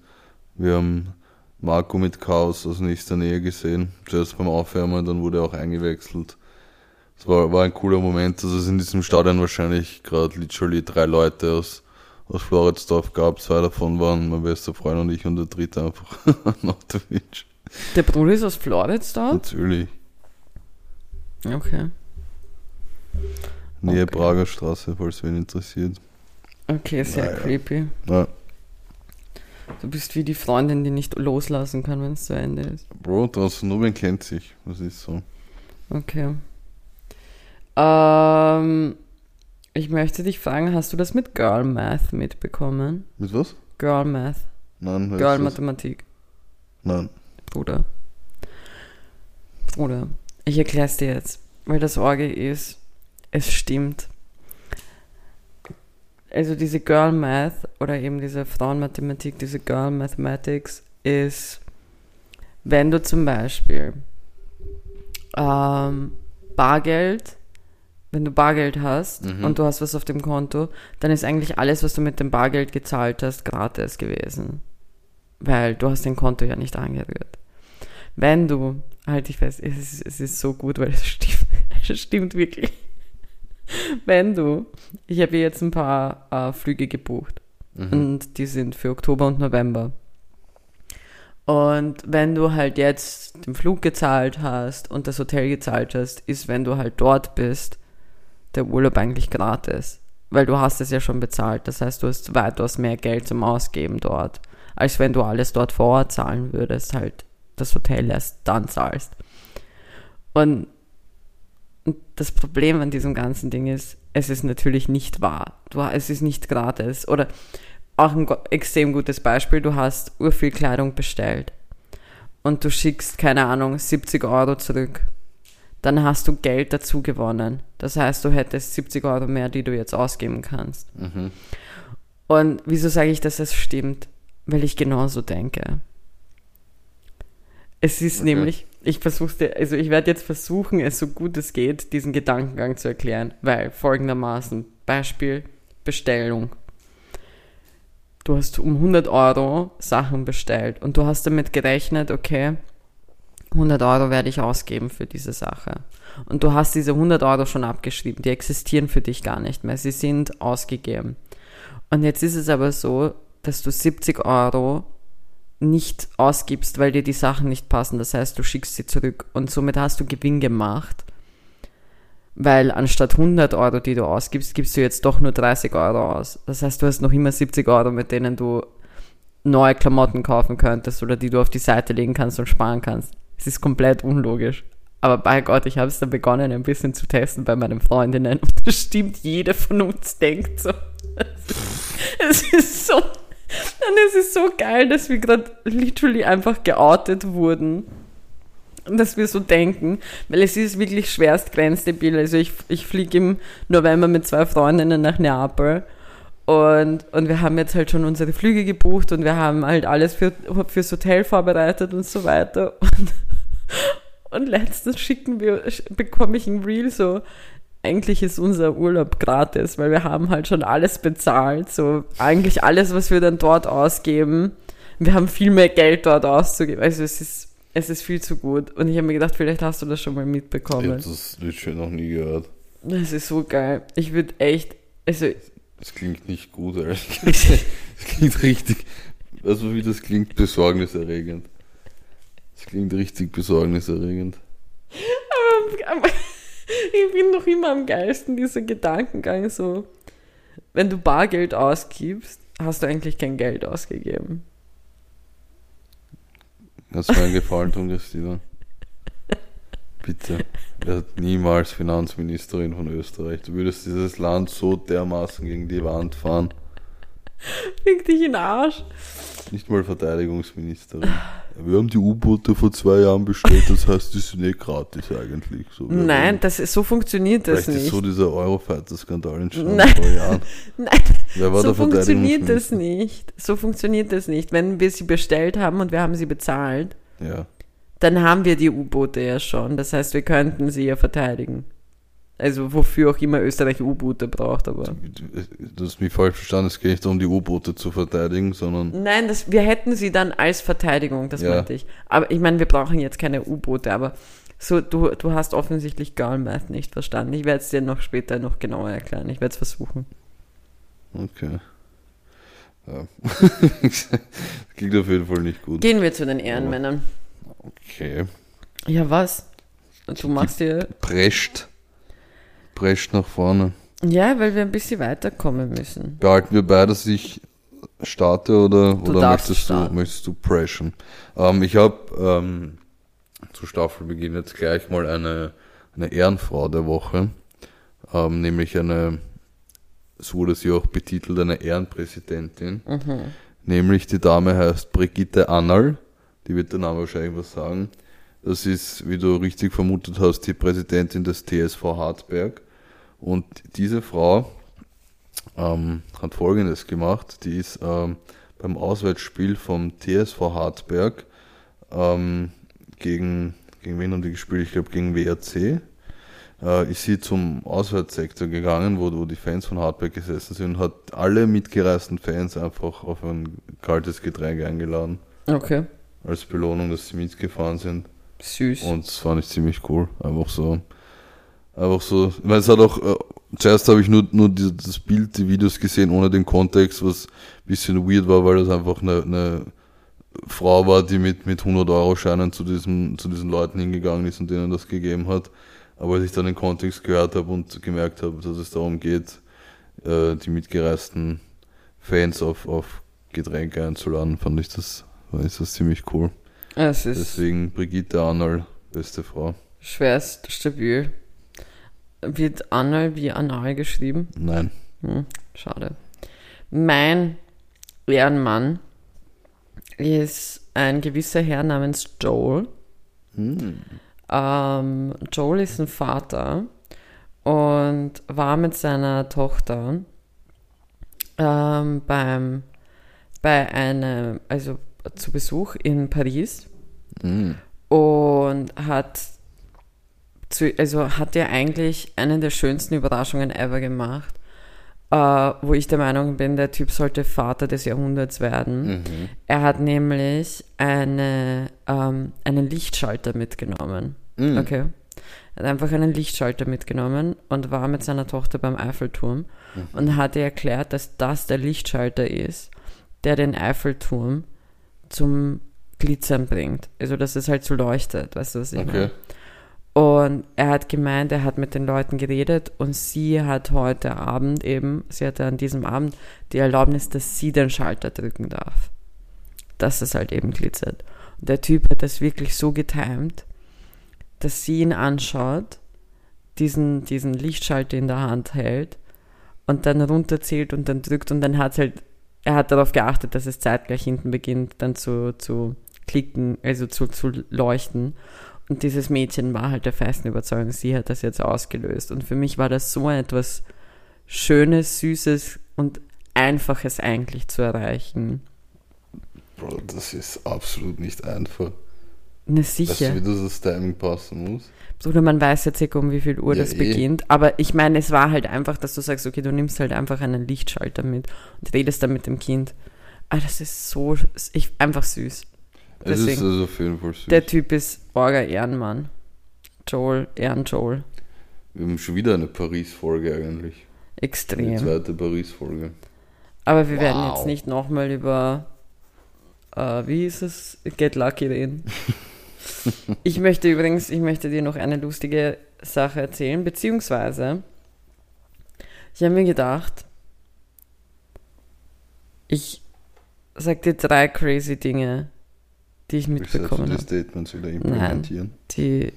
Wir haben Marco mit Chaos aus nächster Nähe gesehen. Zuerst beim Aufwärmen, dann wurde er auch eingewechselt. Es war, war ein cooler Moment. Also es in diesem Stadion wahrscheinlich gerade literally drei Leute aus, aus Floridsdorf gab. Zwei davon waren mein bester Freund und ich und der dritte einfach Natovic. Der Bruder ist aus Floridsdorf? Natürlich. Okay. Nähe Okay. Prager Straße, falls wen interessiert. Okay, sehr Naja. creepy. Ja. Du bist wie die Freundin, die nicht loslassen kann, wenn es zu Ende ist. Bro, draußen nur wen kennt sich. Das ist so. Okay. Ähm, ich möchte dich fragen, hast du das mit Girl Math mitbekommen? Mit was? Girl Math. Nein, Girl? Mathematik. Nein. Bruder. Bruder. Ich erkläre es dir jetzt. Weil das Orgel ist, es stimmt. Also diese Girl Math oder eben diese Frauenmathematik, diese Girl Mathematics ist, wenn du zum Beispiel ähm, Bargeld, wenn du Bargeld hast Mhm. und du hast was auf dem Konto, dann ist eigentlich alles, was du mit dem Bargeld gezahlt hast, gratis gewesen. Weil du hast dein Konto ja nicht angerührt. Wenn du, halt ich fest, es ist, es ist so gut, weil es stimmt, es stimmt wirklich. Wenn du, ich habe jetzt ein paar äh, Flüge gebucht Mhm. und die sind für Oktober und November. Und wenn du halt jetzt den Flug gezahlt hast und das Hotel gezahlt hast, ist, wenn du halt dort bist, der Urlaub eigentlich gratis. Weil du hast es ja schon bezahlt. Das heißt, du hast weitaus mehr Geld zum Ausgeben dort, als wenn du alles dort vor Ort zahlen würdest, halt das Hotel erst dann zahlst. Und das Problem an diesem ganzen Ding ist, es ist natürlich nicht wahr. Du, es ist nicht gratis. Oder auch ein extrem gutes Beispiel, du hast urviel Kleidung bestellt und du schickst, keine Ahnung, 70 Euro zurück. Dann hast du Geld dazu gewonnen. Das heißt, du hättest 70 Euro mehr, die du jetzt ausgeben kannst. Mhm. Und wieso sage ich, dass es stimmt? Weil ich genauso denke. Es ist Okay. nämlich, ich versuche, also ich werde jetzt versuchen, es so gut es geht, diesen Gedankengang zu erklären, weil folgendermaßen, Beispiel, Bestellung. Du hast um 100 Euro Sachen bestellt und du hast damit gerechnet, okay, 100 Euro werde ich ausgeben für diese Sache. Und du hast diese 100 Euro schon abgeschrieben, die existieren für dich gar nicht mehr, sie sind ausgegeben. Und jetzt ist es aber so, dass du 70 Euro nicht ausgibst, weil dir die Sachen nicht passen. Das heißt, du schickst sie zurück und somit hast du Gewinn gemacht, weil anstatt 100 Euro, die du ausgibst, gibst du jetzt doch nur 30 Euro aus. Das heißt, du hast noch immer 70 Euro, mit denen du neue Klamotten kaufen könntest oder die du auf die Seite legen kannst und sparen kannst. Es ist komplett unlogisch. Aber bei Gott, ich habe es dann begonnen, ein bisschen zu testen bei meinen Freundinnen und das stimmt, jede von uns denkt so. Es ist so, und es ist so geil, dass wir gerade literally einfach geoutet wurden. Und dass wir so denken, weil es ist wirklich schwerst grenzdebil. Also ich, ich fliege im November mit zwei Freundinnen nach Neapel und, und wir haben jetzt halt schon unsere Flüge gebucht und wir haben halt alles für, fürs Hotel vorbereitet und so weiter. Und, und letztens schicken wir, bekomme ich ein Reel so, eigentlich ist unser Urlaub gratis, weil wir haben halt schon alles bezahlt. So eigentlich alles, was wir dann dort ausgeben. Wir haben viel mehr Geld dort auszugeben. Also es ist, es ist viel zu gut. Und ich habe mir gedacht, vielleicht hast du das schon mal Ich habe mitbekommen. das literally noch nie gehört. Das ist so geil. Ich würde echt, also Das klingt nicht gut, ehrlich gesagt. Das klingt richtig, also wie das klingt, besorgniserregend. Das klingt richtig besorgniserregend. aber ich bin noch immer am geilsten, dieser Gedankengang so. Wenn du Bargeld ausgibst, hast du eigentlich kein Geld ausgegeben. Kannst du mir einen Gefallen tun, Christina? Bitte. Hat niemals Finanzministerin von Österreich. Du würdest dieses Land so dermaßen gegen die Wand fahren. Fick dich in den Arsch. Nicht mal Verteidigungsministerin. Wir haben die U-Boote vor zwei Jahren bestellt, das heißt, die sind eh gratis eigentlich. So, Nein, das ist, so funktioniert das Vielleicht ist nicht. so dieser Eurofighter-Skandal entstanden Nein. vor Jahren. Nein, so funktioniert das nicht. So funktioniert das nicht. Wenn wir sie bestellt haben und wir haben sie bezahlt, Ja. Dann haben wir die U-Boote ja schon. Das heißt, wir könnten sie ja verteidigen. Also wofür auch immer Österreich U-Boote braucht, aber. Du hast mich falsch verstanden, es geht nicht darum, die U-Boote zu verteidigen, sondern Nein, das, wir hätten sie dann als Verteidigung, das Ja. meinte ich. Aber ich meine, wir brauchen jetzt keine U-Boote, aber so, du, du hast offensichtlich Girl Math nicht verstanden. Ich werde es dir noch später noch genauer erklären. Ich werde es versuchen. okay. Ja. Klingt auf jeden Fall nicht gut. Gehen wir zu den Ehrenmännern. Okay. Ja, was? Du machst dir. Prescht. Prescht nach vorne. Ja, weil wir ein bisschen weiterkommen müssen. Behalten wir beide, dass ich starte oder, Du oder möchtest, du, möchtest du preschen? Ähm, ich habe ähm, zu Staffelbeginn jetzt gleich mal eine, eine Ehrenfrau der Woche, ähm, nämlich eine, so wurde sie auch betitelt, eine Ehrenpräsidentin. Mhm. Nämlich die Dame heißt Brigitte Annal, die wird der Name wahrscheinlich was sagen. Das ist, wie du richtig vermutet hast, die Präsidentin des TSV Hartberg. Und diese Frau ähm, hat Folgendes gemacht. Die ist ähm, beim Auswärtsspiel vom TSV Hartberg ähm, gegen, gegen wen haben die gespielt? Ich glaube gegen WRC. Äh, ist sie zum Auswärtssektor gegangen, wo, wo die Fans von Hartberg gesessen sind und hat alle mitgereisten Fans einfach auf ein kaltes Getränk eingeladen. Okay. Als Belohnung, dass sie mitgefahren sind. Süß. Und das fand ich ziemlich cool. Einfach so. Einfach so. Ich meine, es hat auch, äh, zuerst habe ich nur, nur die, das Bild, die Videos gesehen, ohne den Kontext, was ein bisschen weird war, weil das einfach eine, eine Frau war, die mit, mit 100 Euro Scheinen zu diesen, zu diesen Leuten hingegangen ist und denen das gegeben hat. Aber als ich dann den Kontext gehört habe und gemerkt habe, dass es darum geht, äh, die mitgereisten Fans auf, auf Getränke einzuladen, fand ich das, fand ich das ziemlich cool. es ist Deswegen Brigitte Arnold, beste Frau. schwerst stabil. Wird Anal wie Anal geschrieben? Nein. Hm, schade. Mein Ehrenmann ist ein gewisser Herr namens Joel. Ähm, Joel ist ein Vater und war mit seiner Tochter ähm, beim, bei einem, also zu Besuch in Paris Mhm. und hat zu, also hat er eigentlich eine der schönsten Überraschungen ever gemacht, äh, wo ich der Meinung bin, der Typ sollte Vater des Jahrhunderts werden. Mhm. Er hat nämlich eine, ähm, einen Lichtschalter mitgenommen. Mhm. Okay. Er hat einfach einen Lichtschalter mitgenommen und war mit seiner Tochter beim Eiffelturm und hat ihr erklärt, dass das der Lichtschalter ist, der den Eiffelturm zum Glitzern bringt. Also, dass es halt so leuchtet, weißt du, was ich meine? Okay. Und er hat gemeint, er hat mit den Leuten geredet und sie hat heute Abend eben, sie hatte an diesem Abend die Erlaubnis, dass sie den Schalter drücken darf. Dass es halt eben glitzert. Und der Typ hat das wirklich so getimt, dass sie ihn anschaut, diesen, diesen Lichtschalter in der Hand hält und dann runterzählt und dann drückt und dann hat halt, er hat darauf geachtet, dass es zeitgleich hinten beginnt, dann zu, zu klicken, also zu, zu leuchten. Und dieses Mädchen war halt der festen Überzeugung, sie hat das jetzt ausgelöst. Und für mich war das so etwas Schönes, Süßes und Einfaches eigentlich zu erreichen. Bro, das ist absolut nicht einfach. Ne, Weißt du, sicher. wie das das Timing passen muss? Oder man weiß jetzt circa, um wie viel Uhr Ja, das eh. beginnt. Aber ich meine, es war halt einfach, dass du sagst, okay, du nimmst halt einfach einen Lichtschalter mit und redest dann mit dem Kind. Ah, das ist so, ich, einfach süß. Es ist Deswegen. also auf jeden Fall süß. Der Typ ist Orga Ehrenmann. Joel, Ehren Joel. Wir haben schon wieder eine Paris-Folge eigentlich. Die Extrem. zweite Paris-Folge. Aber wir werden Wow. jetzt nicht nochmal über, äh, wie hieß es, Get Lucky reden. ich möchte übrigens, ich möchte dir noch eine lustige Sache erzählen, beziehungsweise, ich habe mir gedacht, ich sag dir drei crazy Dinge, die ich mitbekommen die habe. Statements wieder implementieren? Die,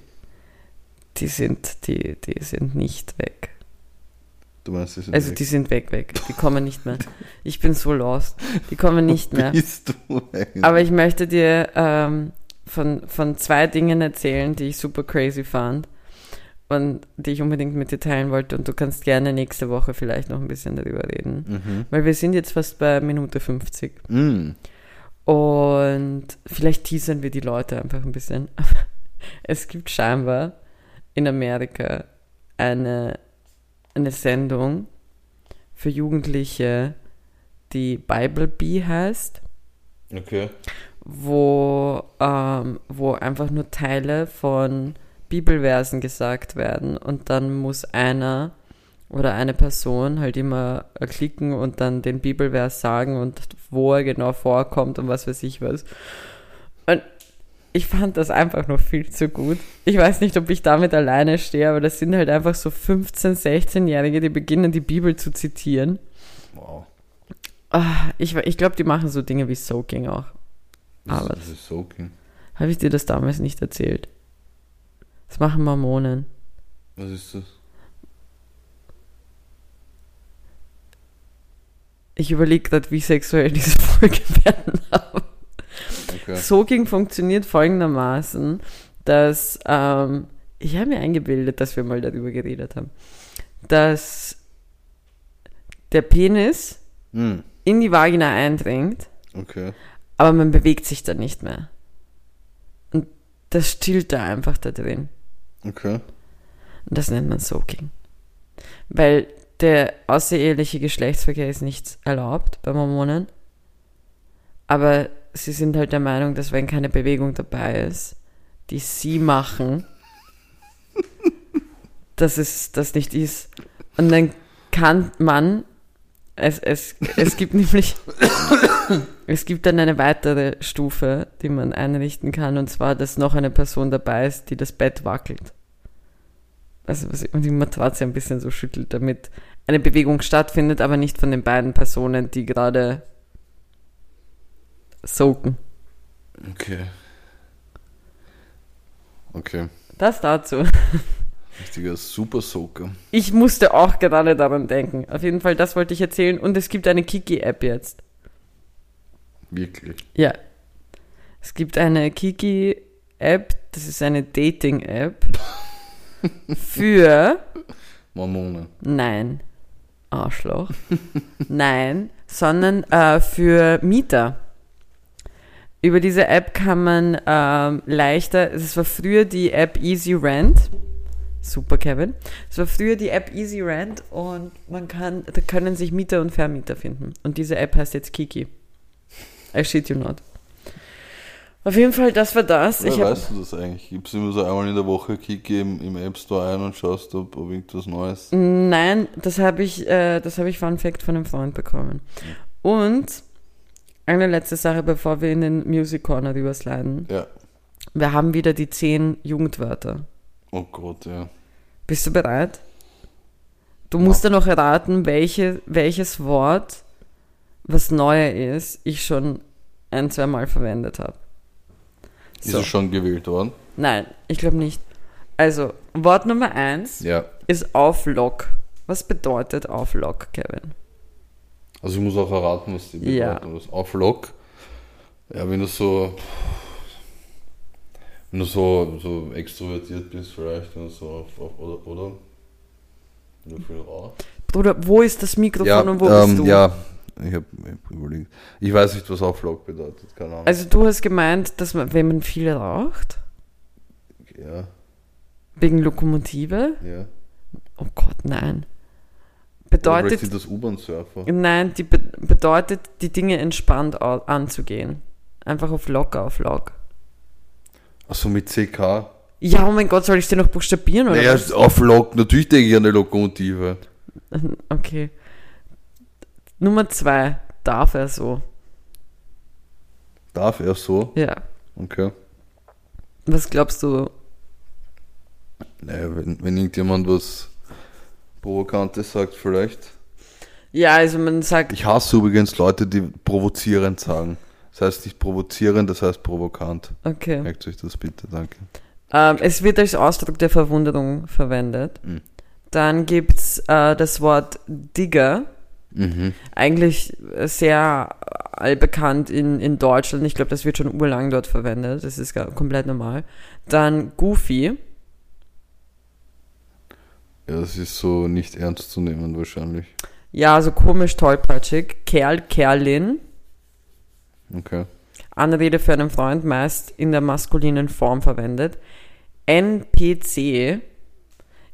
die sind, die, die sind nicht weg. Du meinst, die sind Also weg. die sind weg, weg. Die kommen nicht mehr. Ich bin so lost. Die kommen nicht mehr. Bist du eigentlich? Aber ich möchte dir ähm, von, von zwei Dingen erzählen, die ich super crazy fand und die ich unbedingt mit dir teilen wollte. Und du kannst gerne nächste Woche vielleicht noch ein bisschen darüber reden. Mhm. Weil wir sind jetzt fast bei Minute 50. Mm. Und vielleicht teasern wir die Leute einfach ein bisschen. Es gibt scheinbar in Amerika eine, eine Sendung für Jugendliche, die Bible Bee heißt, Okay. Wo, ähm, wo einfach nur Teile von Bibelversen gesagt werden und dann muss einer oder eine Person halt immer klicken und dann den Bibelvers sagen und wo er genau vorkommt und was weiß ich was. Und ich fand das einfach noch viel zu gut. Ich weiß nicht, ob ich damit alleine stehe, aber das sind halt einfach so 15-, 16-Jährige, die beginnen, die Bibel zu zitieren. Wow. Ah, ich ich glaube, die machen so Dinge wie Soaking auch. Das, Aber das ist Soaking. Habe ich dir das damals nicht erzählt? Das machen Mormonen. Was ist das? Ich überlege gerade, wie sexuell diese Folge werden darf. Okay. Soaking funktioniert folgendermaßen, dass ähm, ich habe mir eingebildet, dass wir mal darüber geredet haben, dass der Penis Mm. in die Vagina eindringt, Okay. Aber man bewegt sich dann nicht mehr. Und das stillt da einfach da drin. Okay. Und das nennt man Soaking. Weil der außereheliche Geschlechtsverkehr ist nicht erlaubt bei Mormonen. Aber sie sind halt der Meinung, dass wenn keine Bewegung dabei ist, die sie machen, dass es das nicht ist. Und dann kann man, es, es, es gibt nämlich, es gibt dann eine weitere Stufe, die man einrichten kann, und zwar, dass noch eine Person dabei ist, die das Bett wackelt. Also was und die Matratze ein bisschen so schüttelt, damit eine Bewegung stattfindet, aber nicht von den beiden Personen, die gerade soaken. Okay. Okay. Das dazu. Richtiger Super Soaker. Ich musste auch gerade daran denken. Auf jeden Fall, das wollte ich erzählen. Und es gibt eine Kiki-App jetzt. Wirklich. Ja. Es gibt eine Kiki-App, das ist eine Dating-App für Mormonen. Nein. Arschloch. Nein, sondern äh, für Mieter. Über diese App kann man ähm, leichter, es war früher die App Easy Rent. Super, Kevin. Es war früher die App Easy Rent und man kann, da können sich Mieter und Vermieter finden. Und diese App heißt jetzt Kiki. I shit you not. Auf jeden Fall, das war das. Woher weißt du das eigentlich? Gibst du immer so einmal in der Woche Kiki im, im App Store ein und schaust, ob, ob irgendwas Neues. Nein, das habe ich, äh, das habe ich Fun Fact von einem Freund bekommen. Und eine letzte Sache, bevor wir in den Music Corner rübersliden. Ja. Wir haben wieder die zehn Jugendwörter. Oh Gott, ja. Bist du bereit? Du musst dann noch erraten, welche, welches Wort, was neuer ist, ich schon ein, zwei Mal verwendet habe. Ist So. es schon gewählt worden? Nein, ich glaube nicht. Also, Wort Nummer eins Ja. ist auf Lock. Was bedeutet auf Lock, Kevin? Also ich muss auch erraten, was die Ja. bedeuten. Was auf Lock. Ja, wenn du so. Du so, so extrovertiert bist, vielleicht, du so auf, auf oder, oder? Du viel rauchst. Bruder, wo ist das Mikrofon Ja, und wo ähm, bist du? ja, ich habe hab überlegt. Ich weiß nicht, was auf Lock bedeutet, keine Ahnung. Also du hast gemeint, dass man, wenn man viel raucht, ja, wegen Lokomotive? ja. Oh Gott, nein. Bedeutet, sind das U-Bahn-Surfer. nein, die be bedeutet, die Dinge entspannt anzugehen. Einfach auf Lock, auf Lock. Achso, mit CK. Ja, oh mein Gott, soll ich dir noch buchstabieren oder Naja, was? auf Lok, natürlich denke ich an eine Lokomotive. Okay. Nummer zwei, darf er so? Darf er so? Ja. Okay. Was glaubst du? Naja, wenn, wenn irgendjemand was Provokantes sagt, vielleicht. Ja, also man sagt, Ich hasse übrigens Leute, die provozierend sagen. Das heißt nicht provozierend, das heißt provokant. okay. Merkt euch das bitte, danke. Ähm, es wird als Ausdruck der Verwunderung verwendet. Mhm. Dann gibt's äh, das Wort Digger. Mhm. Eigentlich sehr allbekannt in, in Deutschland. Ich glaube, das wird schon urlang dort verwendet. Das ist komplett normal. Dann Goofy. Ja, das ist so nicht ernst zu nehmen wahrscheinlich. Ja, so komisch tollpatschig. Kerl, Kerlin. Okay. Anrede für einen Freund meist in der maskulinen Form verwendet. NPC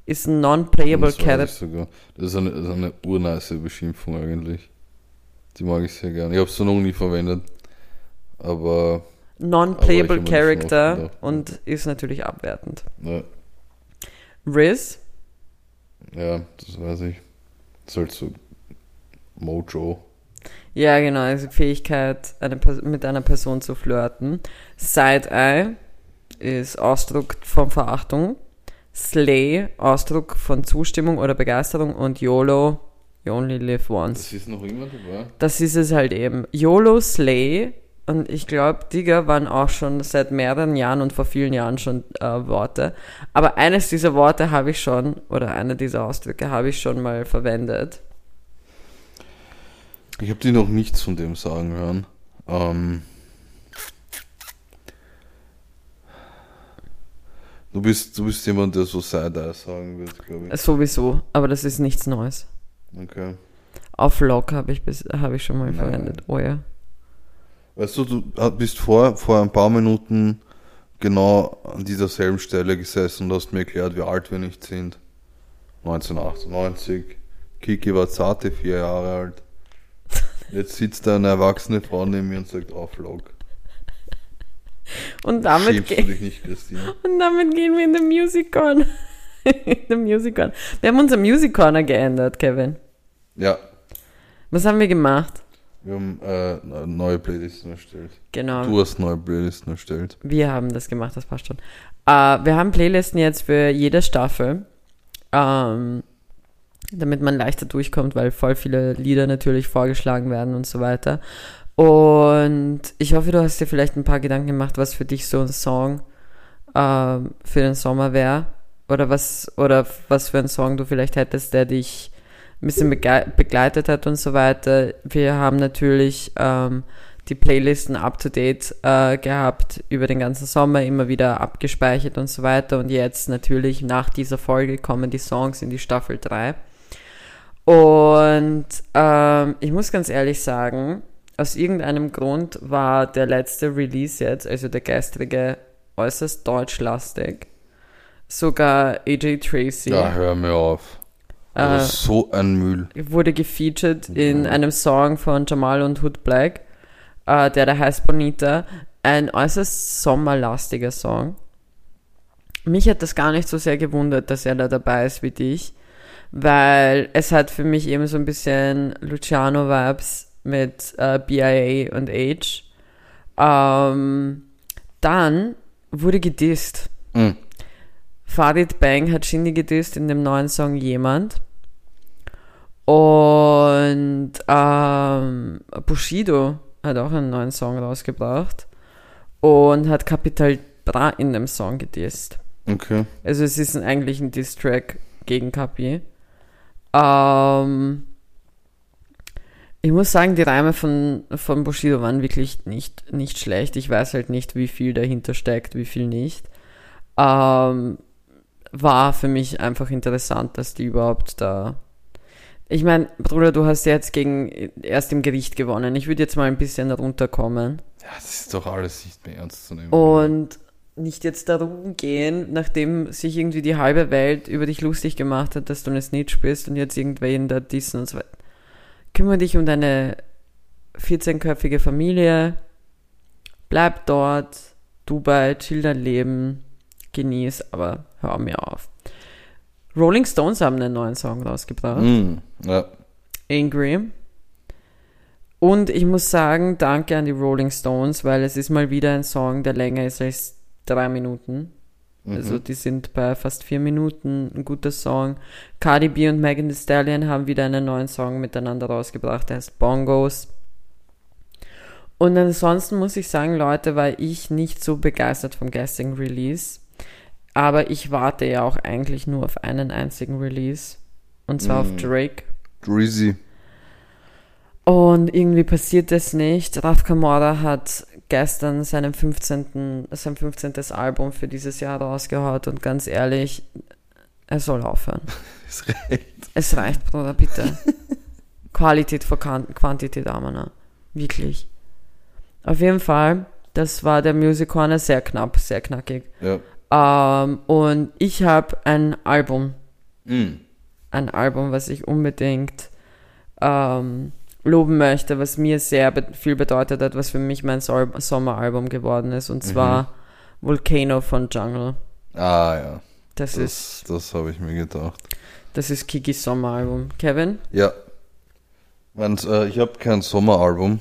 ist Non-Playable weiß ich Character. Das ist eine, das ist eine urnice Beschimpfung eigentlich. Die mag ich sehr gerne. Ich habe es noch nie verwendet. Aber Non-Playable Character und ist natürlich abwertend. ja, Riz, ja, das weiß ich. Das ist halt so Mojo. Ja genau, also Fähigkeit, eine, mit einer Person zu flirten. Side-Eye ist Ausdruck von Verachtung. Slay, Ausdruck von Zustimmung oder Begeisterung. Und YOLO, you only live once. Das ist noch immer dabei. Das ist es halt eben. YOLO, Slay und ich glaube, Digger waren auch schon seit mehreren Jahren und vor vielen Jahren schon äh, Worte. Aber eines dieser Worte habe ich schon, oder eine dieser Ausdrücke habe ich schon mal verwendet. Ich habe die noch nichts von dem sagen hören. Ähm, du, bist, du bist jemand, der so Side-Eye sagen wird, glaube ich. Sowieso, aber das ist nichts Neues. Okay. Auf Lock habe ich, bis- habe ich schon mal Nein. verwendet. Oh ja. Weißt du, du bist vor, vor ein paar Minuten genau an dieser selben Stelle gesessen und hast mir erklärt, wie alt wir nicht sind. 1998. Kiki war zarte vier Jahre alt. Jetzt sitzt da eine erwachsene Frau neben mir und sagt Auflog. Und damit, ge dich nicht, Christine? und damit gehen wir in den Music Corner. in den Music Corner. Wir haben unser Music Corner geändert, Kevin. Ja, Was haben wir gemacht? wir haben äh, neue Playlisten erstellt. Genau. Du hast neue Playlisten erstellt. Wir haben das gemacht, das passt schon. Äh, wir haben Playlisten jetzt für jede Staffel, ähm, damit man leichter durchkommt, weil voll viele Lieder natürlich vorgeschlagen werden und so weiter. Und ich hoffe, du hast dir vielleicht ein paar Gedanken gemacht, was für dich so ein Song ähm, für den Sommer wäre. Oder was, oder was für ein Song du vielleicht hättest, der dich ein bisschen begle begleitet hat und so weiter. Wir haben natürlich ähm, die Playlisten up to date äh, gehabt über den ganzen Sommer, immer wieder abgespeichert und so weiter. Und jetzt natürlich nach dieser Folge kommen die Songs in die Staffel 3. Und ähm, ich muss ganz ehrlich sagen, aus irgendeinem Grund war der letzte Release jetzt, also der gestrige, äußerst deutschlastig. Sogar AJ Tracy Ja, hör mir auf. äh, Das ist so ein Müll. wurde gefeatured in Ja. einem Song von Jamal und Hood Black, äh, der da heißt Bonita. Ein äußerst sommerlastiger Song. Mich hat das gar nicht so sehr gewundert, dass er da dabei ist wie dich, weil es hat für mich eben so ein bisschen Luciano-Vibes mit äh, BIA und Age. Ähm, dann wurde gedisst. Mhm. Farid Bang hat Shindy gedisst in dem neuen Song Jemand. Und ähm, Bushido hat auch einen neuen Song rausgebracht und hat Capital Bra in dem Song gedisst. Okay. Also es ist ein- eigentlich ein Diss-Track gegen Kapi. Ähm, ich muss sagen, die Reime von, von Bushido waren wirklich nicht, nicht schlecht. Ich weiß halt nicht, wie viel dahinter steckt, wie viel nicht. Ähm, war für mich einfach interessant, dass die überhaupt da. Ich meine, Bruder, du hast jetzt gegen erst im Gericht gewonnen. Ich würde jetzt mal ein bisschen runterkommen Ja, das ist doch alles nicht mehr ernst zu nehmen. und nicht jetzt darum gehen, nachdem sich irgendwie die halbe Welt über dich lustig gemacht hat, dass du eine Snitch bist und jetzt irgendwen da dissen und so weiter. Kümmere dich um deine 14-köpfige Familie, bleib dort, Dubai, chill dein Leben, genieß, aber hör mir auf. Rolling Stones haben einen neuen Song rausgebracht. Mhm. Ja. Angry. Und ich muss sagen, danke an die Rolling Stones, weil es ist mal wieder ein Song, der länger ist als drei Minuten. Mhm. Also die sind bei fast vier Minuten, ein guter Song. Cardi B und Megan Thee Stallion haben wieder einen neuen Song miteinander rausgebracht, der heißt Bongos. Und ansonsten muss ich sagen, Leute, war ich nicht so begeistert vom gestrigen Release. Aber ich warte ja auch eigentlich nur auf einen einzigen Release. Und zwar auf Mm. Drake. Drizzy. Und irgendwie passiert das nicht. Raf Kamora hat gestern seinen 15. sein 15. Album für dieses Jahr rausgehaut und ganz ehrlich, er soll aufhören. Ist recht. Es reicht, Bruder, bitte. Qualität vor Quantität, Amana. Wirklich. Auf jeden Fall, das war der Music Corner sehr knapp, sehr knackig. Ja. Ähm, und ich habe ein Album, Mm. ein Album, was ich unbedingt ähm, loben möchte, was mir sehr be viel bedeutet hat, was für mich mein Sol Sommeralbum geworden ist, und zwar Volcano von Jungle. Ah ja. Das, ist, Das, das habe ich mir gedacht. das ist Kikis Sommeralbum. Kevin? Ja. Meins, äh, ich habe kein Sommeralbum.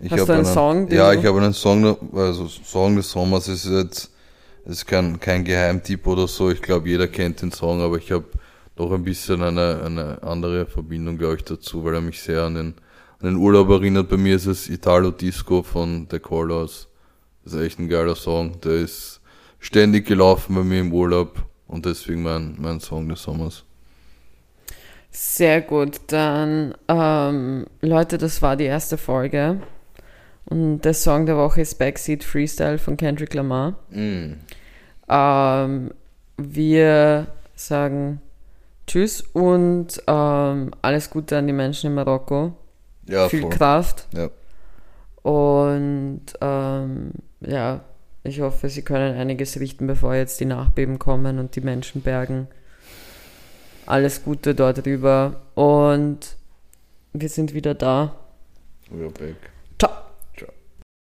Ich Hast du einen Song, den Ja, ich habe einen Song, also Song des Sommers ist jetzt ist kein, kein Geheimtipp oder so. Ich glaube, jeder kennt den Song, aber ich habe noch ein bisschen eine, eine andere Verbindung, glaube ich, dazu, weil er mich sehr an den, an den Urlaub erinnert. Bei mir ist es Italo Disco von The Colors. Das ist echt ein geiler Song. Der ist ständig gelaufen bei mir im Urlaub und deswegen mein, mein Song des Sommers. Sehr gut. Dann, ähm, Leute, das war die erste Folge. Und der Song der Woche ist Backseat Freestyle von Kendrick Lamar. Mm. Ähm, wir sagen Tschüss und ähm, alles Gute an die Menschen in Marokko. Ja, Viel voll. Kraft. Ja. Und ähm, ja, ich hoffe, sie können einiges richten, bevor jetzt die Nachbeben kommen und die Menschen bergen. Alles Gute dort drüber. Und wir sind wieder da. We're back.